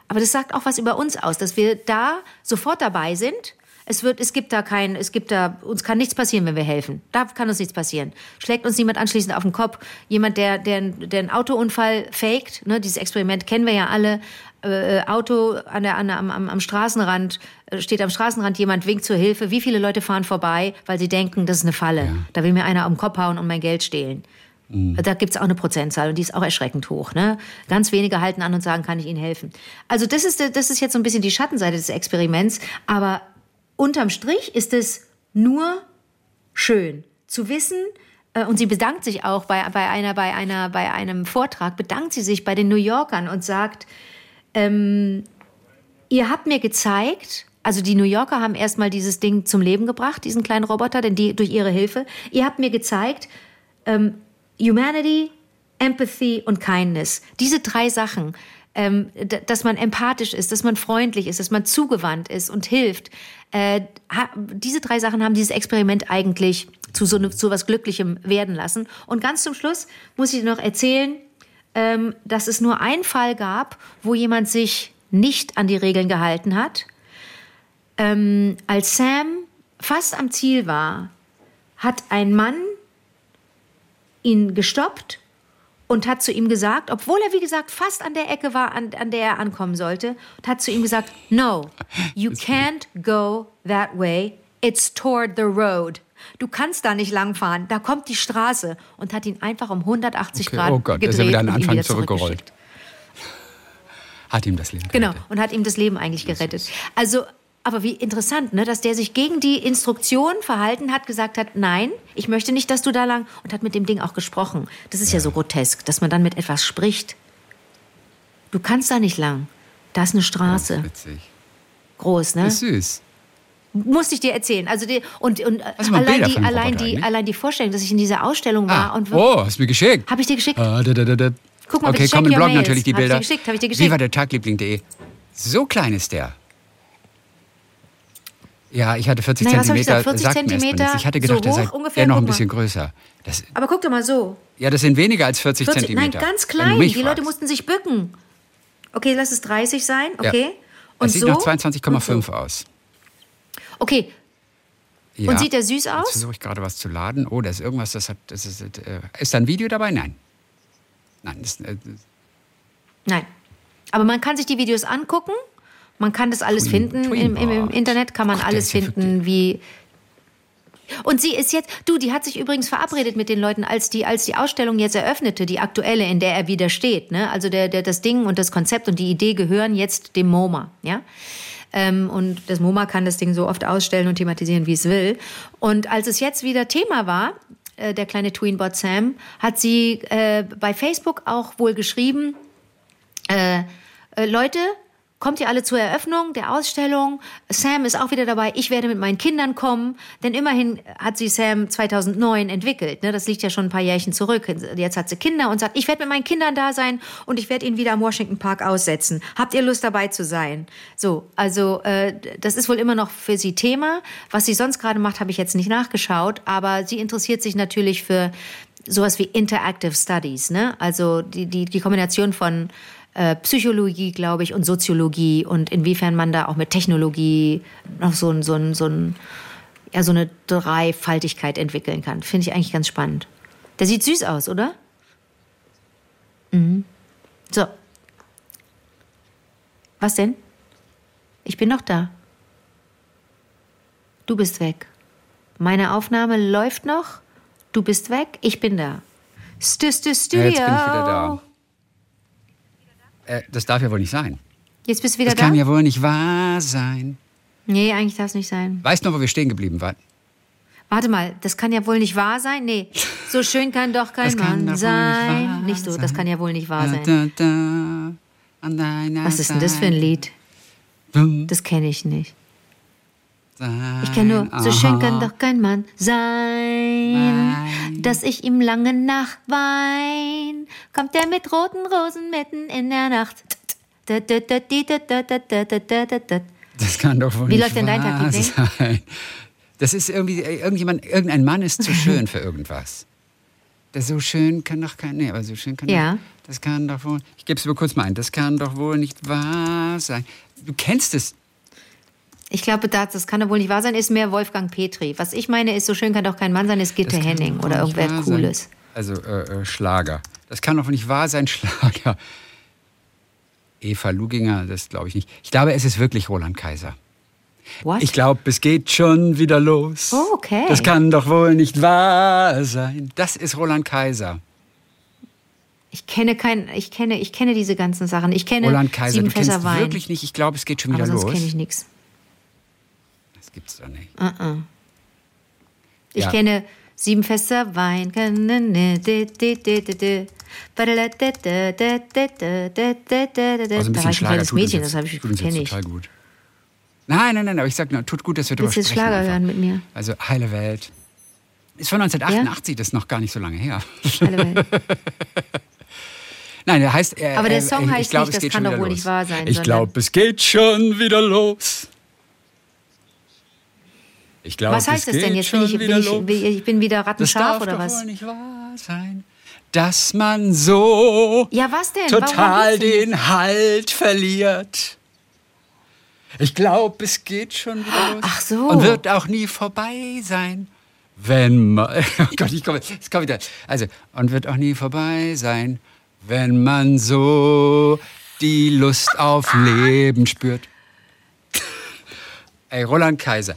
Aber das sagt auch was über uns aus, dass wir da sofort dabei sind. Es wird, es gibt da kein, es gibt da, uns kann nichts passieren, wenn wir helfen. Da kann uns nichts passieren. Schlägt uns niemand anschließend auf den Kopf. Jemand, der, der, der einen Autounfall faked, ne, dieses Experiment kennen wir ja alle. Äh, Auto an der, an am, am Straßenrand, äh, steht am Straßenrand jemand, winkt zur Hilfe. Wie viele Leute fahren vorbei, weil sie denken, das ist eine Falle. Ja. Da will mir einer um den Kopf hauen und mein Geld stehlen. Mhm. Da gibt's auch eine Prozentzahl und die ist auch erschreckend hoch. Ne? Ganz wenige halten an und sagen, kann ich Ihnen helfen. Also das ist, das ist jetzt so ein bisschen die Schattenseite des Experiments. Aber unterm Strich ist es nur schön zu wissen, äh, und sie bedankt sich auch bei, bei, einer, bei, einer, bei einem Vortrag, bedankt sie sich bei den New Yorkern und sagt, ähm, ihr habt mir gezeigt, also die New Yorker haben erstmal dieses Ding zum Leben gebracht, diesen kleinen Roboter, denn die durch ihre Hilfe. Ihr habt mir gezeigt, ähm, Humanity, Empathy und Kindness. Diese drei Sachen, ähm, dass man empathisch ist, dass man freundlich ist, dass man zugewandt ist und hilft. Äh, diese drei Sachen haben dieses Experiment eigentlich zu so, zu was Glücklichem werden lassen. Und ganz zum Schluss muss ich noch erzählen, ähm, dass es nur einen Fall gab, wo jemand sich nicht an die Regeln gehalten hat. Ähm, als Sam fast am Ziel war, hat ein Mann ihn gestoppt und hat zu ihm gesagt, obwohl er wie gesagt fast an der Ecke war, an, an der er ankommen sollte, und hat zu ihm gesagt, no, you can't go that way, it's toward the road. Du kannst da nicht langfahren, da kommt die Straße und hat ihn einfach um 180 okay. Grad oh Gott, gedreht ist er wieder an den Anfang zurückgerollt. Hat ihm das Leben genau, gerettet. Genau, und hat ihm das Leben eigentlich gerettet. Also, aber wie interessant, ne, dass der sich gegen die Instruktion verhalten hat, gesagt hat, nein, ich möchte nicht, dass du da lang, und hat mit dem Ding auch gesprochen. Das ist ja, ja so grotesk, dass man dann mit etwas spricht. Du kannst da nicht lang. Da ist eine Straße. Das ist witzig. Groß, ne? Das ist süß. Musste ich dir erzählen. Also die, und, und allein, die, allein, die, allein die Vorstellung, dass ich in dieser Ausstellung war. Ah, und oh, hast du mir geschickt? Habe ich dir geschickt? Ah, da, da, da, Guck mal, okay, komm im Blog Mails. natürlich die Bilder. Hab ich dir geschickt, hab ich dir geschickt. Wie war der Tagliebling.de? So klein ist der. Ja, ich hatte 40 Nein, Zentimeter. 40 Zentimeter. Ich hatte gedacht, so hoch, der sei ungefähr, noch ein bisschen größer. Das, Aber guck doch mal so. Ja, das sind weniger als 40, 40 Zentimeter. Nein, ganz klein. Die Leute fragst. mussten sich bücken. Okay, lass es 30 sein. Okay. Ja. Und es sieht so? nach 22,5 so. aus. Okay, ja. Und sieht der süß aus? Jetzt versuche ich gerade was zu laden. Oh, da ist irgendwas, das hat. Das ist, äh, ist da ein Video dabei? Nein. Nein. Das, äh, Nein. Aber man kann sich die Videos angucken. Man kann das alles Twin, finden. Twin Im, Im, Im, Internet kann man Ach, alles finden, wie. Und sie ist jetzt, du, die hat sich übrigens verabredet mit den Leuten, als die, als die Ausstellung jetzt eröffnete, die aktuelle, in der er wieder steht. Ne? Also der, der, das Ding und das Konzept und die Idee gehören jetzt dem MoMA. Ja? Ähm, und das MoMA kann das Ding so oft ausstellen und thematisieren, wie es will. Und als es jetzt wieder Thema war, äh, der kleine Tweenbot Sam, hat sie äh, bei Facebook auch wohl geschrieben, äh, äh Leute, kommt ihr alle zur Eröffnung der Ausstellung. Sam ist auch wieder dabei. Ich werde mit meinen Kindern kommen. Denn immerhin hat sie Sam 2009 entwickelt. Ne? Das liegt ja schon ein paar Jährchen zurück. Jetzt hat sie Kinder und sagt, ich werde mit meinen Kindern da sein und ich werde ihn wieder am Washington Park aussetzen. Habt ihr Lust dabei zu sein? So, also äh, das ist wohl immer noch für sie Thema. Was sie sonst gerade macht, habe ich jetzt nicht nachgeschaut. Aber sie interessiert sich natürlich für sowas wie Interactive Studies. Ne? Also die, die, die Kombination von äh, Psychologie, glaube ich, und Soziologie und inwiefern man da auch mit Technologie noch so, ein, so, ein, so, ein, ja, so eine Dreifaltigkeit entwickeln kann. Finde ich eigentlich ganz spannend. Der sieht süß aus, oder? Mhm. So. Was denn? Ich bin noch da. Du bist weg. Meine Aufnahme läuft noch. Du bist weg. Ich bin da. Stu, stu, Studio. Ja, jetzt bin ich wieder da. Äh, das darf ja wohl nicht sein. Jetzt bist du wieder das da? kann ja wohl nicht wahr sein. Nee, eigentlich darf es nicht sein. Weißt du noch, wo wir stehen geblieben waren? Warte mal, das kann ja wohl nicht wahr sein? Nee, so schön kann doch kein Das Mann nicht sein. wahr Nicht, so, das kann ja wohl nicht wahr sein. Da, da, deiner Was ist denn das für ein Lied? Das kenne ich nicht. Sein. Ich kenne nur, so schön kann doch kein Mann sein, dass ich ihm lange nachwein. Kommt er mit roten Rosen mitten in der Nacht. Das kann doch wohl Wie läuft denn dein Tag, sein. Das ist irgendwie, äh, irgendjemand, irgendein Mann ist zu schön für irgendwas. Das so schön kann doch kein, nee, aber so schön kann Ja. doch, das kann doch wohl, ich gebe es mir kurz mal ein, das kann doch wohl nicht wahr sein. Du kennst es, Ich glaube, das, das kann doch wohl nicht wahr sein, ist mehr Wolfgang Petri. Was ich meine, ist, so schön kann doch kein Mann sein, ist Gitte Henning oder irgendwer. Cooles. Also äh, äh, Schlager. Das kann doch nicht wahr sein, Schlager. Eva Luginger, das glaube ich nicht. Ich glaube, es ist wirklich Roland Kaiser. What? Ich glaube, es geht schon wieder los. Oh, okay. Das kann doch wohl nicht wahr sein. Das ist Roland Kaiser. Ich kenne kein, ich kenne, ich kenne diese ganzen Sachen. Ich kenne Roland Kaiser, sieben du kennst Fässer Wein. wirklich nicht. Ich glaube, es geht schon aber wieder sonst los. kenne ich nichts. Das gibt's doch nicht. Ich Ja. kenne sieben Fässer Wein. Da Also ein bisschen Schlager kleines tut Mädchen, das habe ich kenne ich. total gut. Nein, nein, nein, aber ich sag nur, tut gut, dass wir drüber sprechen. jetzt Schlager einfach. hören mit mir? Also heile Welt. Ist von 1988, das ist noch gar nicht so lange her. Alle Welt. Nein, der heißt. Äh, Aber der äh, Song ich heißt glaub, nicht, es das kann doch wohl los. nicht wahr sein, Ich glaube, es geht schon wieder los. Ich glaube, Was heißt es das denn jetzt? Bin ich, bin wieder ich, los. bin ich, ich bin wieder Das rattenscharf darf oder doch was? wohl nicht wahr sein, dass man so Ja, was total den Halt verliert. Ich glaube, es geht schon wieder los. Ach so. Und wird auch nie vorbei sein. Wenn man. Oh Gott, ich komme. Es kommt wieder. Also, und wird auch nie vorbei sein, wenn man so die Lust auf Leben spürt. Ey, Roland Kaiser.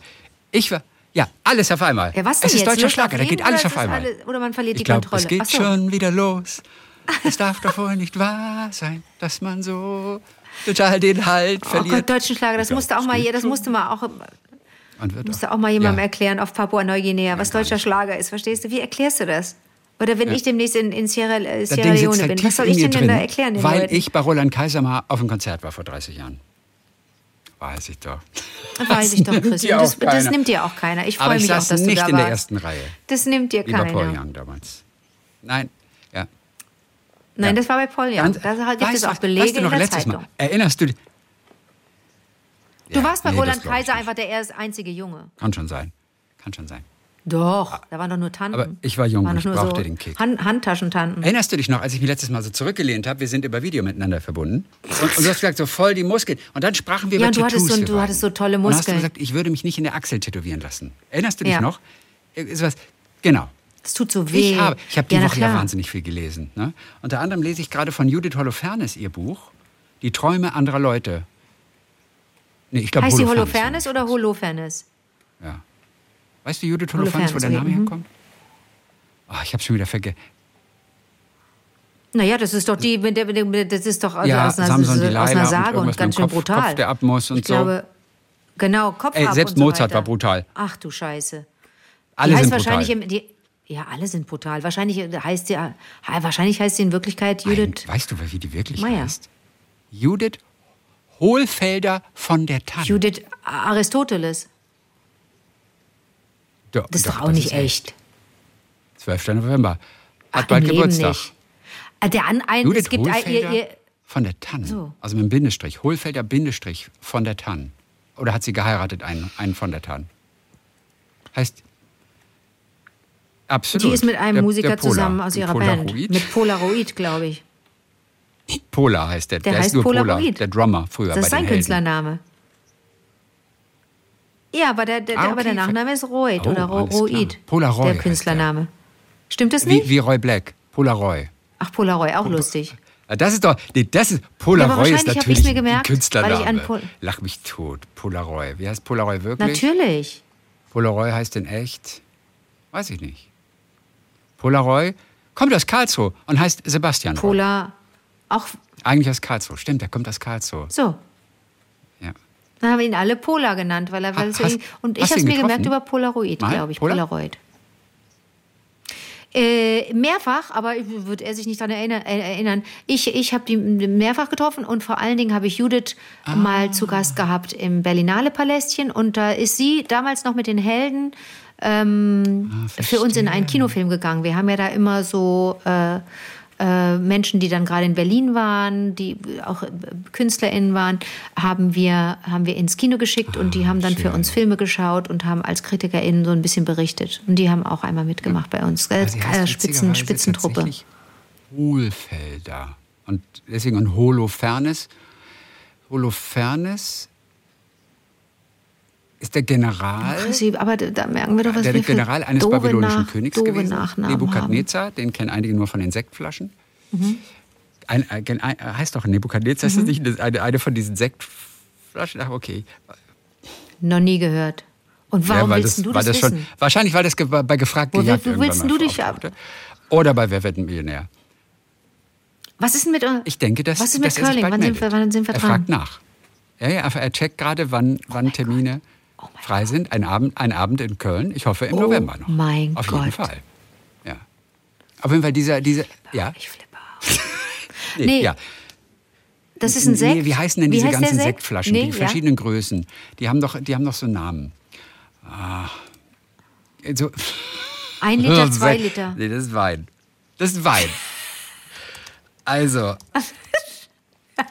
Ich war. Ja, alles auf einmal. Ja, was denn es ist jetzt? deutscher Lust Schlager, da geht alles auf einmal. alles- oder man verliert ich die glaub, Kontrolle? Es geht so. schon wieder los. Es darf doch wohl nicht wahr sein, dass man so total den Halt Oh verliert. Gott, deutschen Schlager, das glaub, musste auch mal, das musste mal auch, musste auch mal jemandem Ja. erklären auf Papua-Neuguinea, was gar deutscher. Schlager ist. Verstehst du? Wie erklärst du das? Oder wenn ich demnächst in, in Sierra, äh, Sierra Leone halt bin, was soll ich denn denn drin, da erklären den weil Leuten? ich bei Roland Kaiser mal auf einem Konzert war vor 30 Jahren. Weiß ich doch. Weiß ich doch, dir Das, auch das keiner. nimmt dir auch keiner. Ich Aber freue ich mich auch, saß dass du nicht da in der warst. ersten Reihe. Das nimmt dir Wie bei Paul keiner. Young damals. Nein, ja. Nein, Ja. das war bei Paul Young. Da gibt weißt es du auch Belege weißt du noch in der letztes Zeitung. Mal? Erinnerst du dich? Du Ja, warst bei nee, Roland Kaiser einfach der erst einzige Junge. Kann schon sein. Kann schon sein. Doch, da waren doch nur Tanten. Aber ich war jung Waren und ich brauchte so den Kick. Hand, Handtaschentanten. Erinnerst du dich noch, als ich mich letztes Mal so zurückgelehnt habe? Wir sind über Video miteinander verbunden. Und, und du hast gesagt, so voll die Muskeln. Und dann sprachen wir Ja, über und du hattest Tattoos. so- wir du hattest so tolle Und dann hast du Muskeln. gesagt, ich würde mich nicht in der Achsel tätowieren lassen. Erinnerst du dich Ja. noch? Ist was, genau. Das tut so weh. Ich habe, ich habe die ja, Woche ja wahnsinnig viel gelesen. Ne? Unter anderem lese ich gerade von Judith Holofernes ihr Buch, Die Träume anderer Leute. Nee, ich glaube Heißt Holofernes. Holofernes oder Holofernes? Ja. Weißt du, Judith Holofernes, wo der Name mhm. herkommt? Oh, ich habe schon wieder vergessen. Naja, das ist doch die, das ist doch also Ja, aus, einer, Samson, aus Delilah einer und Sage und, irgendwas ganz schön Kopf- brutal. Kopf, der ab muss und ich so. Glaube, genau, Kopf Ey, ab selbst und so Mozart weiter. war brutal. Ach du Scheiße. Alle die sind brutal. Im, die, ja, alle sind brutal. Wahrscheinlich heißt sie, wahrscheinlich heißt sie in Wirklichkeit Judith. Nein, weißt du, wie die wirklich Meyer. heißt? Judith Hohlfelder von der Tann. Judith Aristoteles. Doch, Das ist doch auch nicht ist echt. 12. November. Hat Ach, bald Geburtstag. nicht. Ah, Der an, ein, Judith es gibt ein, ihr, ihr, von der Tann. So. Also mit dem Bindestrich. Hohlfelder Bindestrich von der Tann. Oder hat sie geheiratet, einen, einen von der Tann? Heißt. Absolut. die ist mit einem Der- Musiker der Polar. zusammen aus ihrer Polaroid. Band. Mit Polaroid, glaube ich. Polar heißt der. Der ist heißt nur Polar. Polaroid. Der Drummer früher Das ist sein den Helden. Künstlername. Ja, aber der, der, Ah, aber der okay. Nachname ist Royd Oh, oder. Roid. Polaroid Der Künstlername. Stimmt das nicht? Wie, wie Roy Black. Polaroid. Ach, Polaroid, auch lustig. Ah, Das ist doch, nee, das ist, Ja, Polaroid ist wahrscheinlich hab natürlich mir gemerkt, ein Künstlername. Pol- Lach mich tot, Polaroid. Wie heißt Polaroid wirklich? Natürlich. Polaroid heißt in echt, weiß ich nicht. Polaroid kommt aus Karlsruhe und heißt Sebastian. Polar, auch Eigentlich aus Karlsruhe, stimmt, der kommt aus Karlsruhe. so. Dann haben wir ihn alle Polar genannt, weil er weil so und ich habe es mir gemerkt über Polaroid, glaube ich, Polar? Polaroid. Äh, mehrfach, aber wird er sich nicht daran erinnern. Äh, erinnern. Ich, ich habe die mehrfach getroffen und vor allen Dingen habe ich Judith Ah. mal zu Gast gehabt im Berlinale Palästchen und da ist sie damals noch mit den Helden ähm, Ah, für uns in einen Kinofilm gegangen. Wir haben ja da immer so äh, Menschen, die dann gerade in Berlin waren, die auch äh, KünstlerInnen waren, haben wir, haben wir ins Kino geschickt und die haben dann für schön. uns Filme geschaut und haben als KritikerInnen so ein bisschen berichtet. Und die haben auch einmal mitgemacht bei uns. Äh, äh, Spitzen, Spitzentruppe. Hohlfelder. Und deswegen ein Holofernes. Holofernes ist der General. Sie- Aber da, merken wir doch, was der wir für General eines doofe babylonischen Nach- Königs doofe gewesen. Nachnamen haben. Nebukadnezar, den kennen einige nur von den Sektflaschen. Mhm. Ein, ein, ein, heißt doch Nebukadnezar, ist das nicht eine, eine von diesen Sektflaschen? Ach, okay. Noch nie gehört. Und warum weil willst das, du das, das wissen? Wahrscheinlich, weil das bei gefragt Wo gejagt wo willst du dich auftauchte. Oder bei Wer wird ein Millionär? Was ist denn mit uns? Ich denke, dass, Was ist mit dass er Curling? Wann sind wir- wann sind wir er dran? fragt nach. Ja, ja, er checkt gerade, wann, wann Termine Oh frei sind. Ein Abend, ein Abend in Köln, ich hoffe im Oh November noch. mein Auf jeden Gott. Fall. Ja. Auf jeden Fall dieser, dieser ja, Ich flippe. nee, Nee, ja. Das ist ein Sekt. Nee, wie heißen denn diese heißt der ganzen Sekt? Sektflaschen? Nee, die ja. verschiedenen Größen. Die haben doch, die haben doch so Namen. Ah. So, Ein Liter, zwei. Liter. Nee, das ist Wein. Das ist Wein. Also.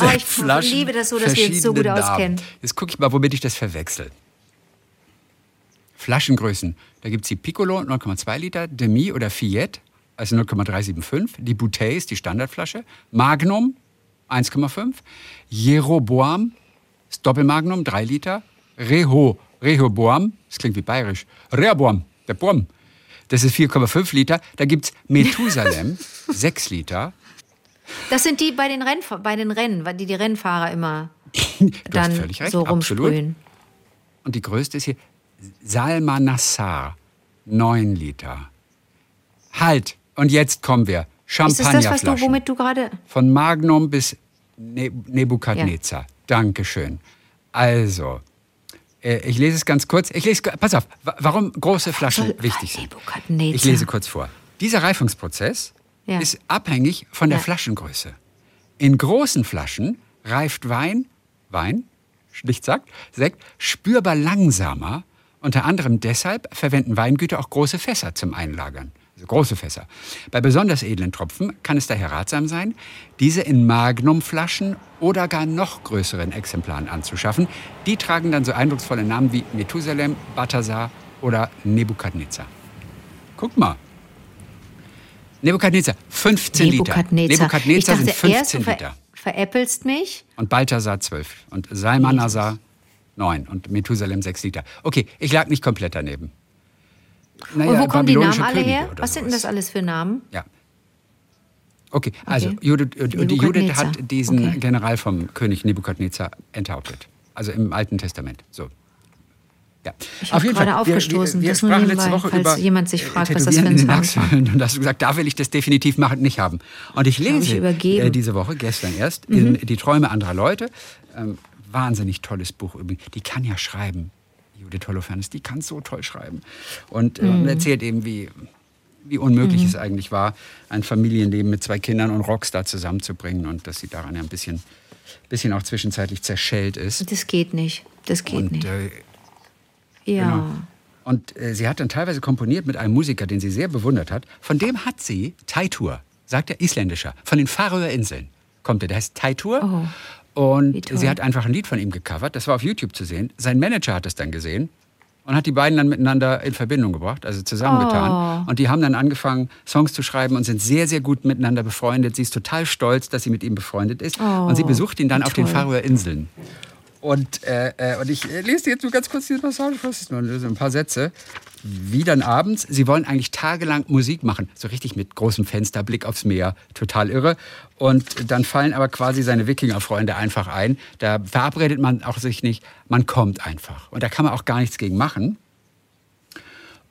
Ah, ich liebe das so, dass wir uns so gut Namen. auskennen. Jetzt gucke ich mal, womit ich das verwechsel. Flaschengrößen. Da gibt es die Piccolo 0,2 Liter, Demi oder Fiat, also 0,375. Die Bouteille ist die Standardflasche. Magnum 1,5. Jeroboam ist Doppelmagnum 3 Liter. Reho, Rehoboam, das klingt wie bayerisch. Rehoboam, der Boam. Das ist 4,5 Liter. Da gibt es Methusalem 6 Liter. Das sind die bei den, Renn, bei den Rennen, weil die die Rennfahrer immer dann völlig recht, so rumsprühen. Und die größte ist hier Salmanassar, 9 Liter. Halt, und jetzt kommen wir. Ist das was du, womit du gerade. Von Magnum bis ne Nebukadnezar. Dankeschön. Also, äh, ich lese es ganz kurz. Ich lese, pass auf, wa- warum große Flaschen wichtig sind. Ich lese kurz vor. Dieser Reifungsprozess Ja. ist abhängig von der Ja. Flaschengröße. In großen Flaschen reift Wein, Wein, schlicht sagt, Sekt, spürbar langsamer. Unter anderem deshalb verwenden Weingüter auch große Fässer zum Einlagern. Also große Fässer. Bei besonders edlen Tropfen kann es daher ratsam sein, diese in Magnumflaschen oder gar noch größeren Exemplaren anzuschaffen. Die tragen dann so eindrucksvolle Namen wie Methusalem, Balthasar oder Nebukadnezar. Guck mal. Nebukadnezar, 15 Nebukadnezar. Liter. Nebukadnezar sind 15 erst, du ver Liter. veräppelst mich. Und Balthasar 12. Und Salmanasar 9. Und Methusalem 6 Liter. Okay, ich lag nicht komplett daneben. Naja, Und wo kommen die Namen alle Könige her? Was sind denn das alles für Namen? Ja. Okay, also Okay. Judith, äh, die Judith hat diesen Okay. General vom König Nebukadnezar enthauptet. Also im Alten Testament. So. Ja. Ich hab gerade aufgestoßen, Wir, wir, wir sprachen nebenbei, letzte Woche falls über jemand sich äh, fragt, was das für ein in den Sound Achseln. Und hast du gesagt, da will ich das definitiv machen, nicht haben. Und ich ich lese übergeben. äh, diese Woche, gestern erst, Mhm. in Die Träume anderer Leute. Ähm, wahnsinnig tolles Buch übrigens. Die kann ja schreiben. Judith Holofernes, die kann so toll schreiben. Und äh, Mhm. erzählt eben, wie, wie unmöglich es eigentlich war, ein Familienleben mit zwei Kindern und Rockstar zusammenzubringen und dass sie daran ja ein bisschen bisschen auch zwischenzeitlich zerschellt ist. Das geht nicht. Das geht Und, nicht. äh, ja. genau. Und äh, sie hat dann teilweise komponiert mit einem Musiker, den sie sehr bewundert hat. Von dem hat sie Taitur, sagt er isländischer, von den Färöerinseln kommt er. Der heißt Taitur. Oh, und sie hat einfach ein Lied von ihm gecovert. Das war auf YouTube zu sehen. Sein Manager hat es dann gesehen und hat die beiden dann miteinander in Verbindung gebracht, also zusammengetan. Oh. Und die haben dann angefangen, Songs zu schreiben und sind sehr, sehr gut miteinander befreundet. Sie ist total stolz, dass sie mit ihm befreundet ist. und sie besucht ihn dann auf den toll. Färöerinseln. Und, äh, äh, und ich äh, lese dir jetzt nur ganz kurz diese Passage das ist nur ein paar Sätze. Wie dann abends, sie wollen eigentlich tagelang Musik machen, so richtig mit großem Fensterblick aufs Meer, total irre. Und dann fallen aber quasi seine Wikingerfreunde einfach ein. Da verabredet man auch sich nicht, man kommt einfach. Und da kann man auch gar nichts gegen machen.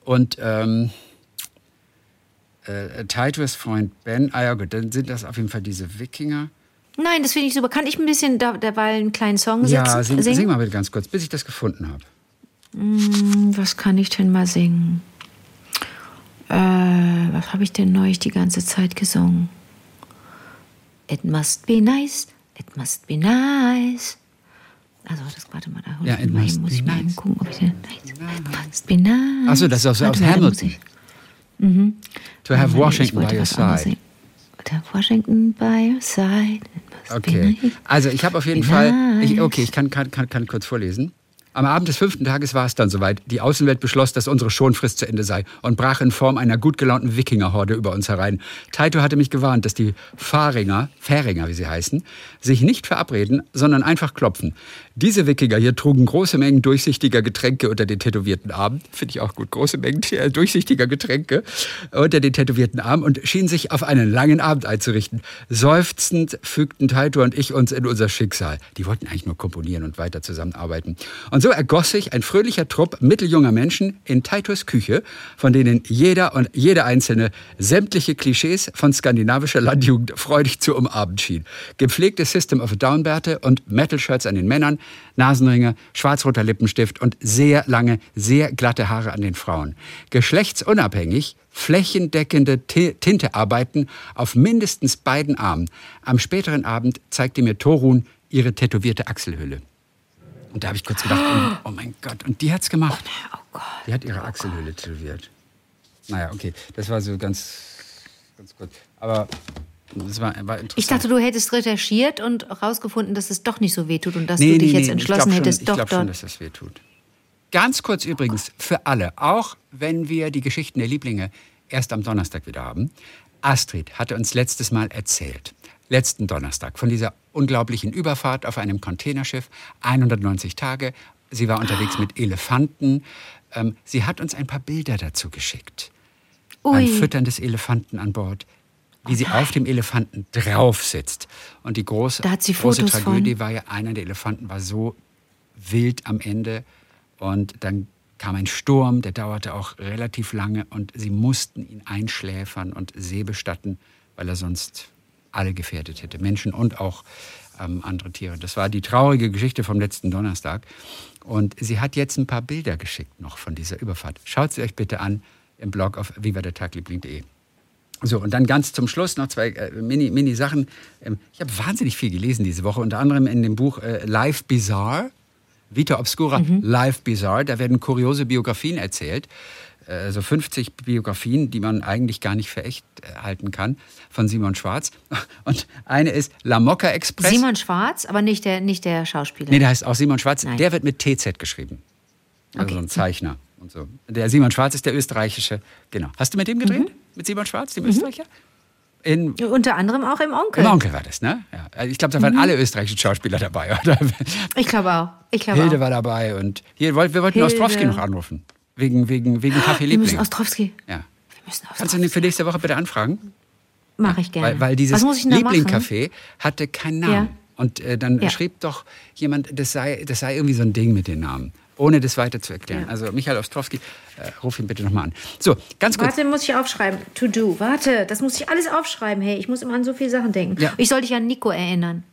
Und ähm, äh, Titus Freund Ben, ah ja gut, dann sind das auf jeden Fall diese Wikinger. Nein, das finde ich super. Kann ich ein bisschen da, dabei einen kleinen Song? Ja, sing, singen? sing mal bitte ganz kurz, bis ich das gefunden habe. Was kann ich denn mal singen? Äh, was habe ich denn neulich die ganze Zeit gesungen? It must be nice, it must be nice. Also, das, warte mal, da Ja, ich it mal must hin, muss be ich mal nice. gucken, ob ich den. It must be nice. Ach so, das ist aus- aus Hamilton. Mhm. To have Washington by your side. Have Washington by your side. Okay. Also ich habe auf jeden Fall, ich, okay, ich kann, kann, kann, kann kurz vorlesen. Am Abend des fünften Tages war es dann soweit. Die Außenwelt beschloss, dass unsere Schonfrist zu Ende sei und brach in Form einer gut gelaunten Wikingerhorde über uns herein. Taito hatte mich gewarnt, dass die Fahringer, Fähringer wie sie heißen, sich nicht verabreden, sondern einfach klopfen. Diese Wikinger hier trugen große Mengen durchsichtiger Getränke unter den tätowierten Armen. Finde ich auch gut. Große Mengen äh, durchsichtiger Getränke unter den tätowierten Armen und schienen sich auf einen langen Abend einzurichten. Seufzend fügten Taito und ich uns in unser Schicksal. Die wollten eigentlich nur komponieren und weiter zusammenarbeiten. Und so ergoss sich ein fröhlicher Trupp mitteljunger Menschen in Taitos Küche, von denen jeder und jede einzelne sämtliche Klischees von skandinavischer Landjugend freudig zu umarmen schien. Gepflegte System of Down Bärte und Metal-Shirts an den Männern, Nasenringe, schwarzroter Lippenstift und sehr lange, sehr glatte Haare an den Frauen. Geschlechtsunabhängig flächendeckende Ti- Tintearbeiten auf mindestens beiden Armen. Am späteren Abend zeigte mir Torun ihre tätowierte Achselhöhle. Und da habe ich kurz gedacht, oh, oh mein Gott, und die hat's gemacht. Oh Gott. Die hat ihre Achselhöhle tätowiert. Naja, okay, das war so ganz, ganz gut. Aber das war, war interessant. Ich dachte, du hättest recherchiert und herausgefunden, dass es doch nicht so wehtut und dass Nee, du dich nee, jetzt entschlossen glaub schon, hättest, ich doch schon, dass das weh tut. Ganz kurz übrigens für alle, auch wenn wir die Geschichten der Lieblinge erst am Donnerstag wieder haben. Astrid hatte uns letztes Mal erzählt, letzten Donnerstag, von dieser unglaublichen Überfahrt auf einem Containerschiff, 190 Tage. Sie war unterwegs mit Elefanten. Ähm, sie hat uns ein paar Bilder dazu geschickt. Ui. Füttern des Elefanten an Bord. Wie sie auf dem Elefanten drauf sitzt. Und die große, große Fotos von. Tragödie war ja, einer der Elefanten war so wild am Ende. Und dann kam ein Sturm, der dauerte auch relativ lange. Und sie mussten ihn einschläfern und seebestatten, weil er sonst alle gefährdet hätte. Menschen und auch ähm, andere Tiere. Das war die traurige Geschichte vom letzten Donnerstag. Und sie hat jetzt ein paar Bilder geschickt noch von dieser Überfahrt. Schaut sie euch bitte an im Blog auf vivadertagliebling.de. So, und dann ganz zum Schluss noch zwei äh, Mini- Mini-Sachen. ähm, ich habe wahnsinnig viel gelesen diese Woche, unter anderem in dem Buch äh, Life Bizarre, Vita Obscura, Life Bizarre. Da werden kuriose Biografien erzählt. Äh, so 50 Biografien, die man eigentlich gar nicht für echt äh, halten kann, von Simon Schwarz. Und eine ist La Mocca Express. Simon Schwarz, aber nicht der, nicht der Schauspieler. Nee, der heißt auch Simon Schwarz. Nein. Der wird mit TZ geschrieben. Also Okay. so ein Zeichner und so. Der Simon Schwarz ist der österreichische. Genau. Hast du mit dem gedreht? Mit Simon Schwarz, dem Österreicher? In, Unter anderem auch im Onkel. Im Onkel war das, ne? Ja. Also Ich glaube, da waren alle österreichischen Schauspieler dabei. Oder? Ich glaube auch. Ich glaube Hilde auch. war dabei und hier, wir wollten Hilde. Ostrowski noch anrufen. Wegen, wegen, wegen Kaffee Wir müssen Liebling. Ostrowski. Ja. Kannst du den für nächste Woche bitte anfragen? Mache ich gerne. Weil, weil dieses? Liebling-Café hatte keinen Namen. Ja. Und äh, dann Ja. schrieb doch jemand, das sei, das sei irgendwie so ein Ding mit den Namen. Ohne das weiter zu erklären. Ja. Also Michael Ostrowski, äh, ruf ihn bitte nochmal an. So, ganz kurz. Warte, muss ich aufschreiben. To do. Warte, das muss ich alles aufschreiben. Hey, ich muss immer an so viele Sachen denken. Ich soll dich an Nico erinnern.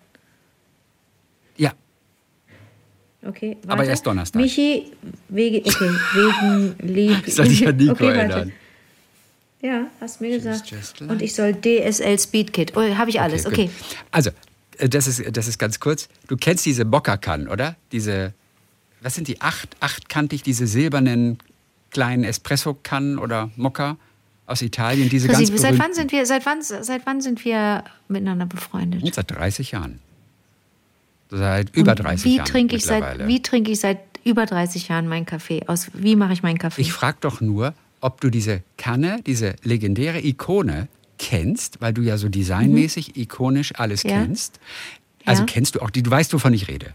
Ja, Okay, warte. Aber erst Donnerstag. Michi, wegen, okay, wegen Lieb. Ich soll dich an Nico okay, erinnern. Ja, hast mir gesagt. just Und ich soll DSL Speedkit. Oh, habe ich alles. Okay. Also, Äh, das ist, das ist ganz kurz. Du kennst diese Mokka-Kannen, oder? Diese, was sind die? Acht, achtkantig, diese silbernen kleinen Espresso-Kannen oder Mokka aus Italien. Diese Chrissy, ganz seit wann sind wir, seit wann, seit wann sind wir miteinander befreundet? Seit 30 Jahren. Seit über 30 wie Jahren. Trinke ich seit, wie trinke ich seit über 30 Jahren meinen Kaffee? Aus, wie mache ich meinen Kaffee? Ich frage doch nur, ob du diese Kanne, diese legendäre Ikone kennst, weil du ja so designmäßig, mhm. ikonisch alles ja. kennst. Also ja. kennst du auch die, du weißt, wovon ich rede.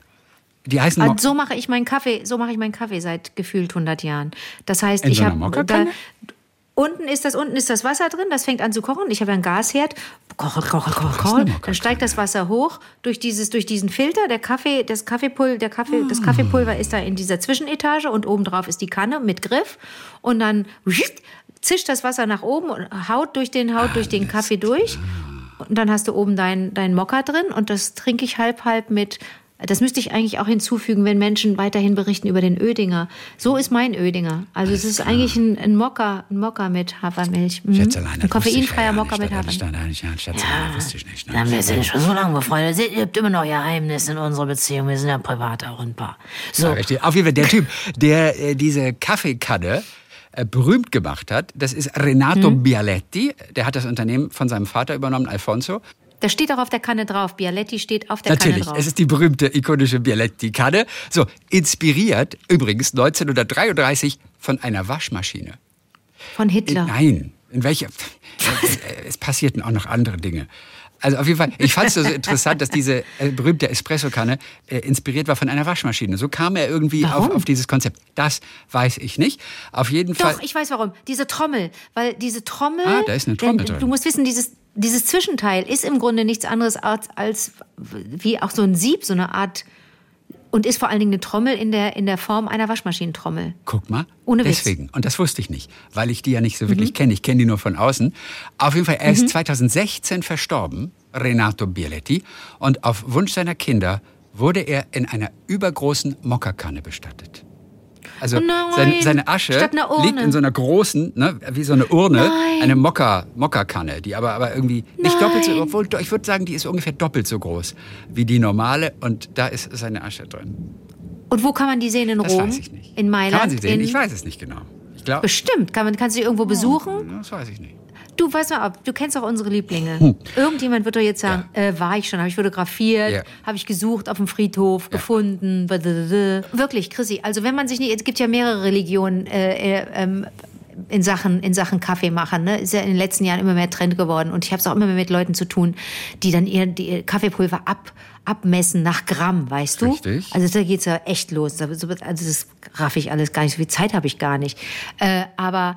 Die heißen also so mache ich meinen Kaffee, so mache ich meinen Kaffee seit gefühlt 100 Jahren. Das heißt, In ich so habe Unten ist das, unten ist das Wasser drin, das fängt an zu kochen. Ich habe einen Gasherd. Koche, koche, koche, koche. Dann steigt das Wasser hoch durch, dieses, durch diesen Filter. Der Kaffee, das Kaffeepulver, der Kaffee, das Kaffeepulver ist da in dieser Zwischenetage und obendrauf ist die Kanne mit Griff. Und dann zischt das Wasser nach oben und haut durch den, haut durch den Kaffee durch. Und dann hast du oben dein, dein Mokka drin und das trinke ich halb, halb mit das müsste ich eigentlich auch hinzufügen, wenn Menschen weiterhin berichten über den Ödinger. So ist mein Ödinger. Also es ist eigentlich ein, ein Mokka, ein Mokka mit Hafermilch. Mhm. Schätzelein, ein koffeinfreier Mokka mit Hafermilch. Ja, Schätzelein, wusste ich nicht. Ne? Ja, wir sind schon so lange befreundet. Ihr habt immer noch Geheimnis in unserer Beziehung. Wir sind ja privat auch ein Paar. So. Ja, richtig. Auf jeden Fall der Typ, der äh, diese Kaffeekanne äh, berühmt gemacht hat, das ist Renato hm. Bialetti. Der hat das Unternehmen von seinem Vater übernommen, Alfonso. Das steht auch auf der Kanne drauf. Bialetti steht auf der Natürlich, Kanne drauf. Natürlich, es ist die berühmte, ikonische Bialetti-Kanne. So, inspiriert übrigens 1933 von einer Waschmaschine. Von Hitler? In, nein, in welcher? es passierten auch noch andere Dinge. Also auf jeden Fall, ich fand es so interessant, dass diese äh, berühmte Espresso-Kanne äh, inspiriert war von einer Waschmaschine. So kam er irgendwie auf, auf, dieses Konzept. Das weiß ich nicht. Auf jeden Doch, Fall. Doch, ich weiß warum. Diese Trommel, weil diese Trommel. Ah, da ist eine Trommel drin. Du musst wissen, dieses dieses Zwischenteil ist im Grunde nichts anderes als, als wie auch so ein Sieb, so eine Art und ist vor allen Dingen eine Trommel in der, in der Form einer Waschmaschinentrommel. Guck mal. Ohne Deswegen. Witz. Und das wusste ich nicht, weil ich die ja nicht so wirklich mhm. kenne. Ich kenne die nur von außen. Auf jeden Fall, er ist mhm. 2016 verstorben, Renato Bialetti. Und auf Wunsch seiner Kinder wurde er in einer übergroßen Mokkakanne bestattet. Also oh seine, seine, Asche liegt in so einer großen, ne, wie so eine Urne, nein. eine Mokka, Mokka-Kanne, die aber, aber irgendwie nicht nein. doppelt so, obwohl ich würde sagen, die ist ungefähr doppelt so groß wie die normale und da ist seine Asche drin. Und wo kann man die sehen in das Rom? Weiß ich nicht. In Mailand? Kann man sie sehen? Ich weiß es nicht genau. Ich glaub, Bestimmt. Kann man, kannst du sie irgendwo besuchen? Das weiß ich nicht. Du weißt mal, du kennst auch unsere Lieblinge. Irgendjemand wird doch jetzt sagen, ja. äh, war ich schon, habe ich fotografiert, ja. habe ich gesucht auf dem Friedhof, ja. gefunden. Blablabla. Wirklich, Chrissy, also wenn man sich nicht, es gibt ja mehrere Religionen äh, äh, ähm, in Sachen, in Sachen Kaffee machen. Ne? Ist ja in den letzten Jahren immer mehr Trend geworden. Und ich habe es auch immer mehr mit Leuten zu tun, die dann ihr, die Kaffeepulver ab, abmessen nach Gramm, weißt du? Richtig. Also da geht es ja echt los. Also das raff ich alles gar nicht. So viel Zeit habe ich gar nicht. Äh, aber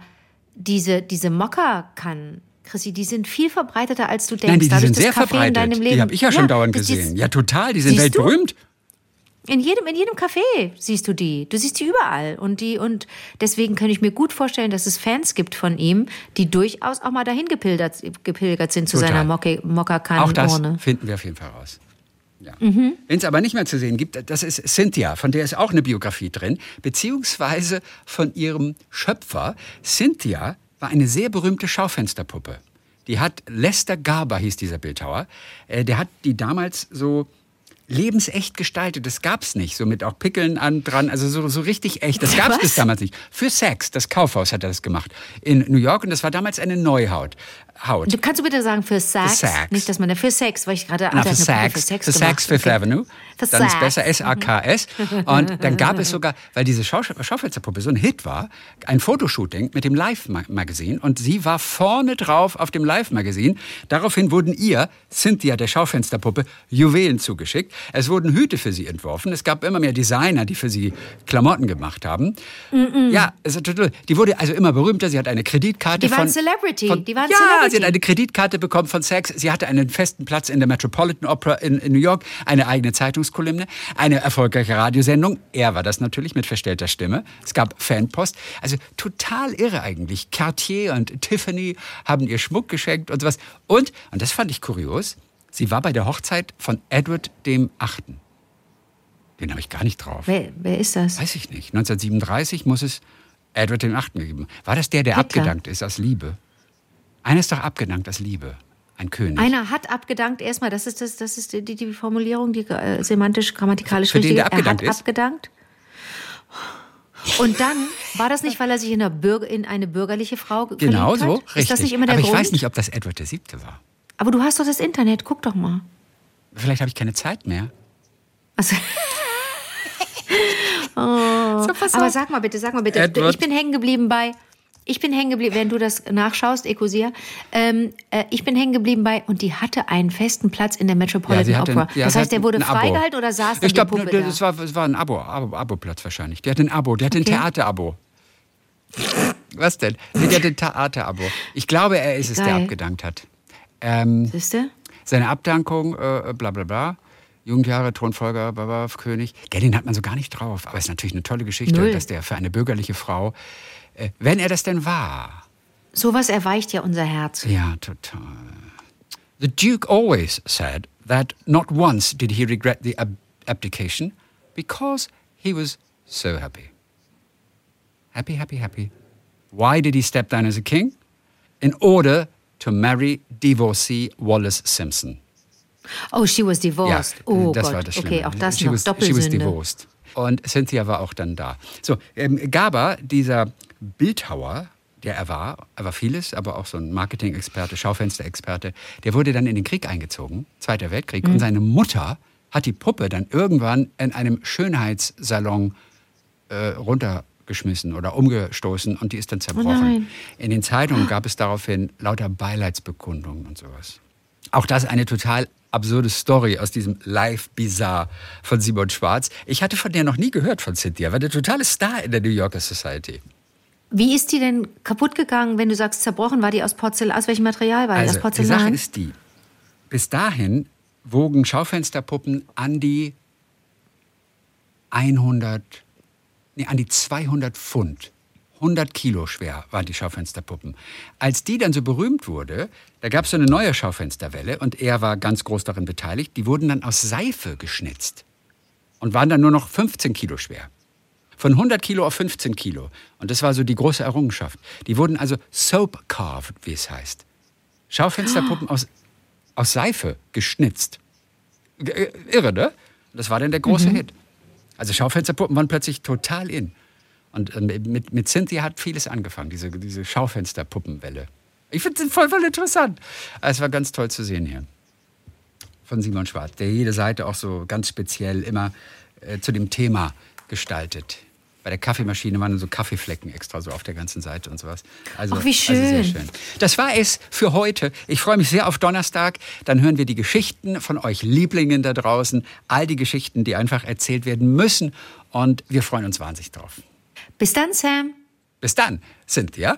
diese, diese Mokka-Kannen, Chrissy, die sind viel verbreiteter, als du denkst. Nein, die, die sind sehr Kaffee verbreitet. Die habe ich ja schon ja, dauernd gesehen. Ja, total. Die sind weltberühmt. In jedem, in jedem Café siehst du die. Du siehst die überall. Und, die, und deswegen kann ich mir gut vorstellen, dass es Fans gibt von ihm, die durchaus auch mal dahin gepilgert, gepilgert sind zu Total. seiner Mokka-Kanne. Auch das finden wir auf jeden Fall raus. Ja. Mhm. Wenn es aber nicht mehr zu sehen gibt, das ist Cynthia, von der ist auch eine Biografie drin, beziehungsweise von ihrem Schöpfer. Cynthia war eine sehr berühmte Schaufensterpuppe. Die hat Lester Garber hieß dieser Bildhauer. Äh, der hat die damals so lebensecht gestaltet. Das gab es nicht. So mit auch Pickeln an, dran. Also so, so richtig echt. Das gab es bis damals nicht. Für Sex. Das Kaufhaus hat er das gemacht. In New York. Und das war damals eine Neuhaut. Haut. Du kannst du bitte sagen für Sex? Für Sex. Nicht, dass man da für Sex, weil ich gerade Na, für, Sex, für Sex. Für Sex Fifth okay. Avenue. Für dann Sex. ist besser S-A-K-S. Und dann gab es sogar, weil diese Schau Schaufensterpuppe so ein Hit war, ein Fotoshooting mit dem Live-Magazin. Und sie war vorne drauf auf dem Live-Magazin. Daraufhin wurden ihr, Cynthia, der Schaufensterpuppe, Juwelen zugeschickt. Es wurden Hüte für sie entworfen. Es gab immer mehr Designer, die für sie Klamotten gemacht haben. Mm -mm. Ja, die wurde also immer berühmter. Sie hat eine Kreditkarte die waren von... Celebrity. Von, die waren ja, Celebrity. Sie hat eine Kreditkarte bekommen von Saks. Sie hatte einen festen Platz in der Metropolitan Opera in, in New York, eine eigene Zeitungskolumne, eine erfolgreiche Radiosendung. Er war das natürlich mit verstellter Stimme. Es gab Fanpost. Also total irre eigentlich. Cartier und Tiffany haben ihr Schmuck geschenkt und sowas. Und, und das fand ich kurios, sie war bei der Hochzeit von Edward dem Achten. Den habe ich gar nicht drauf. Wer, wer ist das? Weiß ich nicht. 1937 muss es Edward dem Achten gegeben. War das der, der Hitler. abgedankt ist aus Liebe? Einer ist doch abgedankt aus Liebe. ein König. Einer hat abgedankt erstmal, das ist, das, das ist die, die, Formulierung, die äh, semantisch, grammatikalisch Für den, richtige. abgedankt er hat ist? abgedankt. Und dann war das nicht, weil er sich in, Bürger, in eine bürgerliche Frau ge- genau verliebt so, hat? richtig. Ist das nicht immer der Aber ich Grund? weiß nicht, ob das Edward VII. war. Aber du hast doch das Internet, guck doch mal. Vielleicht habe ich keine Zeit mehr. Also, So, pass aber sag mal bitte, sag mal bitte. Edward. Ich bin hängen geblieben bei. Ich bin hängen geblieben, wenn du das nachschaust, Ecosia. Ähm, äh, ich bin hängen geblieben bei, und die hatte einen festen Platz in der Metropolitan hatte Opera. ein- ja, das heißt, der wurde ein freigehalten oder saß Ich glaube, Puppe da? das war, das war ein Abo, Abo, Abo-Platz wahrscheinlich. Der hat ein Abo, der hat ein Okay. Theaterabo. Was denn? Nee, der hat ein Theaterabo. Ich glaube, er ist es, der Geil. abgedankt hat. Ähm, Siehst du? seine Abdankung, äh, bla bla bla. Jugendjahre, Thronfolger, Baba, König. Gell, den hat man so gar nicht drauf. Aber es ist natürlich eine tolle Geschichte, Null. dass der für eine bürgerliche Frau, wenn er das denn war, Sowas erweicht ja unser Herz. ja, total. The Duke always said that not once did he regret the ab abdication because he was so happy. Happy, happy, happy. Why did he step down as a king? In order to marry divorcee Wallace Simpson. Oh, she was divorced. oh das Gott. war das Schlimme. okay, auch das she noch. was, She was Doppelsünde. divorced. Und Cynthia war auch dann da. So, ähm, Gaber, dieser Bildhauer, der er war, er war vieles, aber auch so ein Marketing-Experte, Schaufensterexperte, der wurde dann in den Krieg eingezogen, Zweiter Weltkrieg. Mhm. Und seine Mutter hat die Puppe dann irgendwann in einem Schönheitssalon äh, runtergeschmissen oder umgestoßen und die ist dann zerbrochen. Oh in den Zeitungen gab es daraufhin lauter Beileidsbekundungen und sowas. Auch das eine total absurde Story aus diesem Live Bizarre von Simon Schwarz. Ich hatte von der noch nie gehört von Cynthia, war der totale Star in der New Yorker Society. Wie ist die denn kaputt gegangen, wenn du sagst zerbrochen? War die aus Porzellan? Aus welchem Material war die? Also, aus die Sache Porzellan? ist die, bis dahin wogen Schaufensterpuppen an die 100, nee, an die 200 Pfund. 100 Kilo schwer waren die Schaufensterpuppen. Als die dann so berühmt wurde, da gab es so eine neue Schaufensterwelle und er war ganz groß darin beteiligt. Die wurden dann aus Seife geschnitzt und waren dann nur noch 15 Kilo schwer. Von 100 Kilo auf 15 Kilo. Und das war so die große Errungenschaft. Die wurden also soap carved, wie es heißt. Schaufensterpuppen aus, aus Seife geschnitzt. Äh, Irre, ne? Das war dann der große Hit. Also Schaufensterpuppen waren plötzlich total in. Und ähm, mit, mit Cynthia hat vieles angefangen, diese, diese Schaufensterpuppenwelle. Ich finde es voll, voll interessant. Es war ganz toll zu sehen hier. Von Simon Schwarz, der jede Seite auch so ganz speziell immer äh, zu dem Thema gestaltet. Bei der Kaffeemaschine waren so Kaffeeflecken extra so auf der ganzen Seite und sowas. Also, Ach, wie Also sehr schön. schön. Das war es für heute. Ich freue mich sehr auf Donnerstag. Dann hören wir die Geschichten von euch Lieblingen da draußen. All die Geschichten, die einfach erzählt werden müssen. Und wir freuen uns wahnsinnig drauf. Bis dann, Sam. Bis dann, Cynthia.